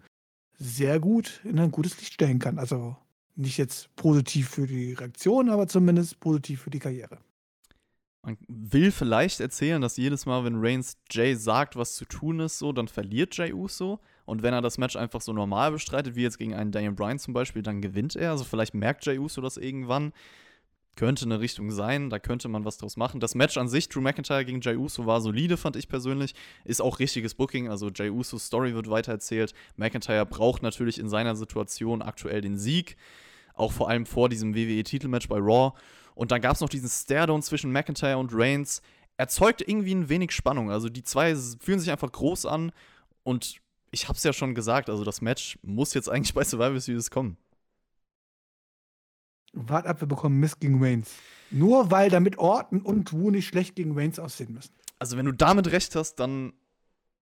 sehr gut in ein gutes Licht stellen kann. Also nicht jetzt positiv für die Reaktion, aber zumindest positiv für die Karriere. Man will vielleicht erzählen, dass jedes Mal, wenn Reigns Jay sagt, was zu tun ist, so, dann verliert Jay Uso. Und wenn er das Match einfach so normal bestreitet, wie jetzt gegen einen Daniel Bryan zum Beispiel, dann gewinnt er. Also vielleicht merkt Jay Uso das irgendwann. Könnte eine Richtung sein, da könnte man was draus machen. Das Match an sich, Drew McIntyre gegen Jay Uso, war solide, fand ich persönlich. Ist auch richtiges Booking, also Jay Usos Story wird weitererzählt. McIntyre braucht natürlich in seiner Situation aktuell den Sieg. Auch vor allem vor diesem WWE-Titelmatch bei Raw. Und dann gab es noch diesen Staredown zwischen McIntyre und Reigns. Erzeugt irgendwie ein wenig Spannung. Also die zwei fühlen sich einfach groß an. Und ich hab's ja schon gesagt, also das Match muss jetzt eigentlich bei Survivor Series kommen. Wart ab, wir bekommen Mist gegen Reigns. Nur weil damit Orton und Wu nicht schlecht gegen Reigns aussehen müssen. Also wenn du damit recht hast, dann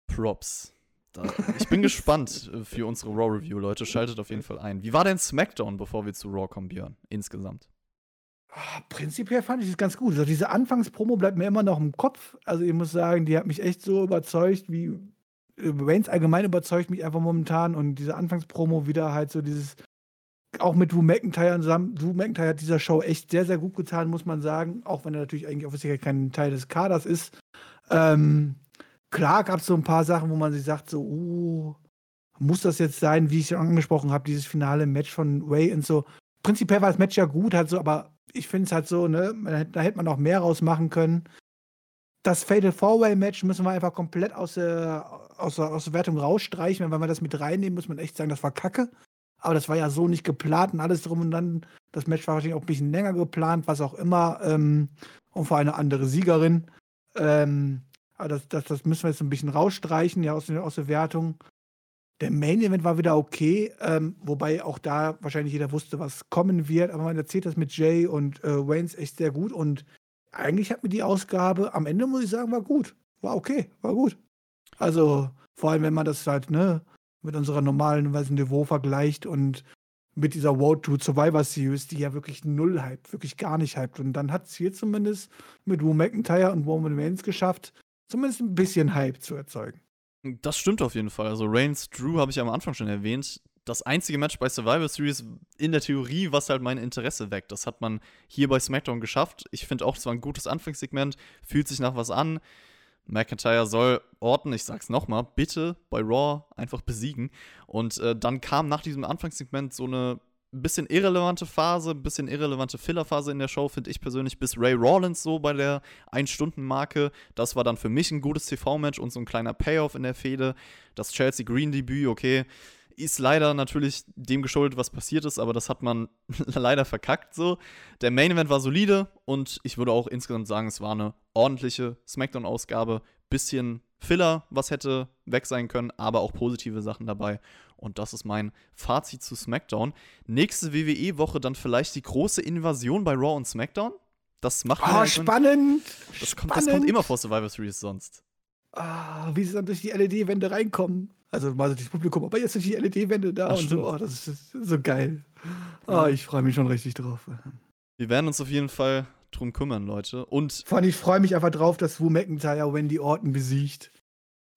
Props. Da, ich bin gespannt äh, für unsere Raw-Review, Leute. Schaltet auf jeden Fall ein. Wie war denn SmackDown, bevor wir zu Raw kommen, Björn? Insgesamt. Ah, Prinzipiell fand ich es ganz gut. Also diese Anfangspromo bleibt mir immer noch im Kopf. Also ich muss sagen, die hat mich echt so überzeugt, wie äh, Reigns allgemein überzeugt mich einfach momentan. Und diese Anfangspromo wieder halt so dieses, auch mit Drew McIntyre zusammen. Drew McIntyre hat dieser Show echt sehr, sehr gut getan, muss man sagen. Auch wenn er natürlich eigentlich offiziell kein Teil des Kaders ist. Ähm, klar gab es so ein paar Sachen, wo man sich sagt, so, uh, muss das jetzt sein, wie ich schon angesprochen habe, dieses finale Match von Ray und so. Prinzipiell war das Match ja gut, halt so, aber ich finde es halt so, ne, da hätte man noch mehr rausmachen können. Das Fatal Four-Way-Match müssen wir einfach komplett aus der, aus, der, aus der Wertung rausstreichen. Wenn wir das mit reinnehmen, muss man echt sagen, das war kacke. Aber das war ja so nicht geplant und alles drum und dann. Das Match war wahrscheinlich auch ein bisschen länger geplant, was auch immer. Ähm, und für eine andere Siegerin. Ähm, aber das, das, das müssen wir jetzt ein bisschen rausstreichen, ja, aus, der- aus der Wertung. Der Main Event war wieder okay, ähm, wobei auch da wahrscheinlich jeder wusste, was kommen wird. Aber man erzählt das mit Jay und äh, Waynes echt sehr gut. Und eigentlich hat mir die Ausgabe am Ende, muss ich sagen, war gut. War okay, war gut. Also, vor allem, wenn man das halt, ne, mit unserer normalen nicht, Niveau vergleicht und mit dieser Road to Survivor Series, die ja wirklich null hypt, wirklich gar nicht hypt. Und dann hat es hier zumindest mit Drew McIntyre und Roman Reigns geschafft, zumindest ein bisschen Hype zu erzeugen. Das stimmt auf jeden Fall. Also Reigns Drew habe ich am Anfang schon erwähnt. Das einzige Match bei Survivor Series in der Theorie, was halt mein Interesse weckt. Das hat man hier bei SmackDown geschafft. Ich finde auch, es war ein gutes Anfangssegment, fühlt sich nach was an. McIntyre soll Orton, ich sag's nochmal, bitte bei Raw einfach besiegen. Und äh, dann kam nach diesem Anfangssegment so eine bisschen irrelevante Phase, ein bisschen irrelevante Fillerphase in der Show, finde ich persönlich, bis Ray Rawlins so bei der Ein-Stunden-Marke. Das war dann für mich ein gutes TV-Match und so ein kleiner Payoff in der Fehde. Das Chelsea Green-Debüt, okay, ist leider natürlich dem geschuldet, was passiert ist, aber das hat man leider verkackt so. Der Main Event war solide und ich würde auch insgesamt sagen, es war eine ordentliche Smackdown-Ausgabe. Bisschen Filler, was hätte weg sein können, aber auch positive Sachen dabei. Und das ist mein Fazit zu SmackDown. Nächste WWE-Woche dann vielleicht die große Invasion bei Raw und SmackDown. Das macht eigentlich- spannend! das kommt, das kommt immer vor Survivor Series sonst. Ah, wie sie dann durch die LED-Wände reinkommen. Also mal so das Publikum, aber jetzt sind die LED-Wände da Ach, und stimmt. so. Oh, das ist so geil. Oh, ich freue mich schon richtig drauf. Wir werden uns auf jeden Fall drum kümmern, Leute. Und Vor allem, ich freue mich einfach drauf, dass Wu McIntyre Wendy Orton besiegt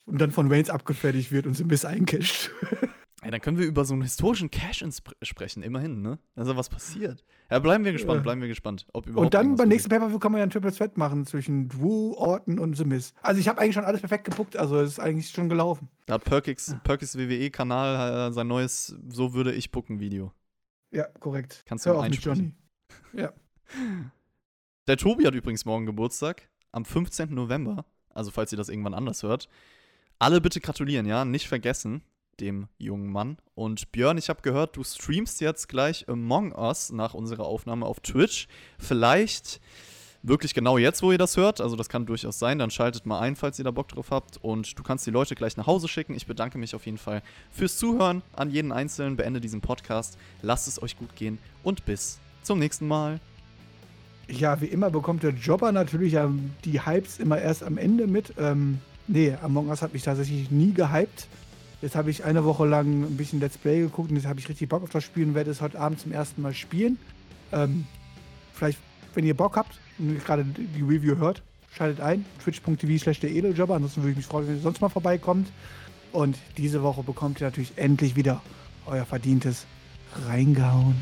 und dann von Reigns abgefertigt wird und sie Miss eincasht. ey, dann können wir über so einen historischen Cash-In sprechen, immerhin, ne? Also was passiert. Ja, bleiben wir gespannt, Ja. bleiben wir gespannt, ob überhaupt Und dann beim nächsten. Pay-Per-View kann man ja ein Triple Threat machen zwischen Wu, Orton und The Miz. Also ich habe eigentlich schon alles perfekt geguckt, also es ist eigentlich schon gelaufen. Da hat Perkix, Perkix WWE-Kanal äh, sein neues So würde ich pucken Video. Ja, korrekt. Kannst du Hör auf mit. Johnny. Ja. Der Tobi hat übrigens morgen Geburtstag, am 15. November. Also, falls ihr das irgendwann anders hört. Alle bitte gratulieren, ja? Nicht vergessen, dem jungen Mann. Und Björn, ich habe gehört, du streamst jetzt gleich Among Us nach unserer Aufnahme auf Twitch. Vielleicht wirklich genau jetzt, wo ihr das hört. Also, das kann durchaus sein. Dann schaltet mal ein, falls ihr da Bock drauf habt. Und du kannst die Leute gleich nach Hause schicken. Ich bedanke mich auf jeden Fall fürs Zuhören an jeden Einzelnen. Beende diesen Podcast. Lasst es euch gut gehen und bis zum nächsten Mal. Ja, wie immer bekommt der Jobber natürlich die Hypes immer erst am Ende mit. Ähm, nee, Among Us hat mich tatsächlich nie gehypt. Jetzt habe ich eine Woche lang ein bisschen Let's Play geguckt und jetzt habe ich richtig Bock auf das Spiel und werde es heute Abend zum ersten Mal spielen. Ähm, vielleicht, wenn ihr Bock habt und gerade die Review hört, schaltet ein. Twitch.tv slash der Edeljobber. Ansonsten würde ich mich freuen, wenn ihr sonst mal vorbeikommt. Und diese Woche bekommt ihr natürlich endlich wieder euer verdientes Reingehauen.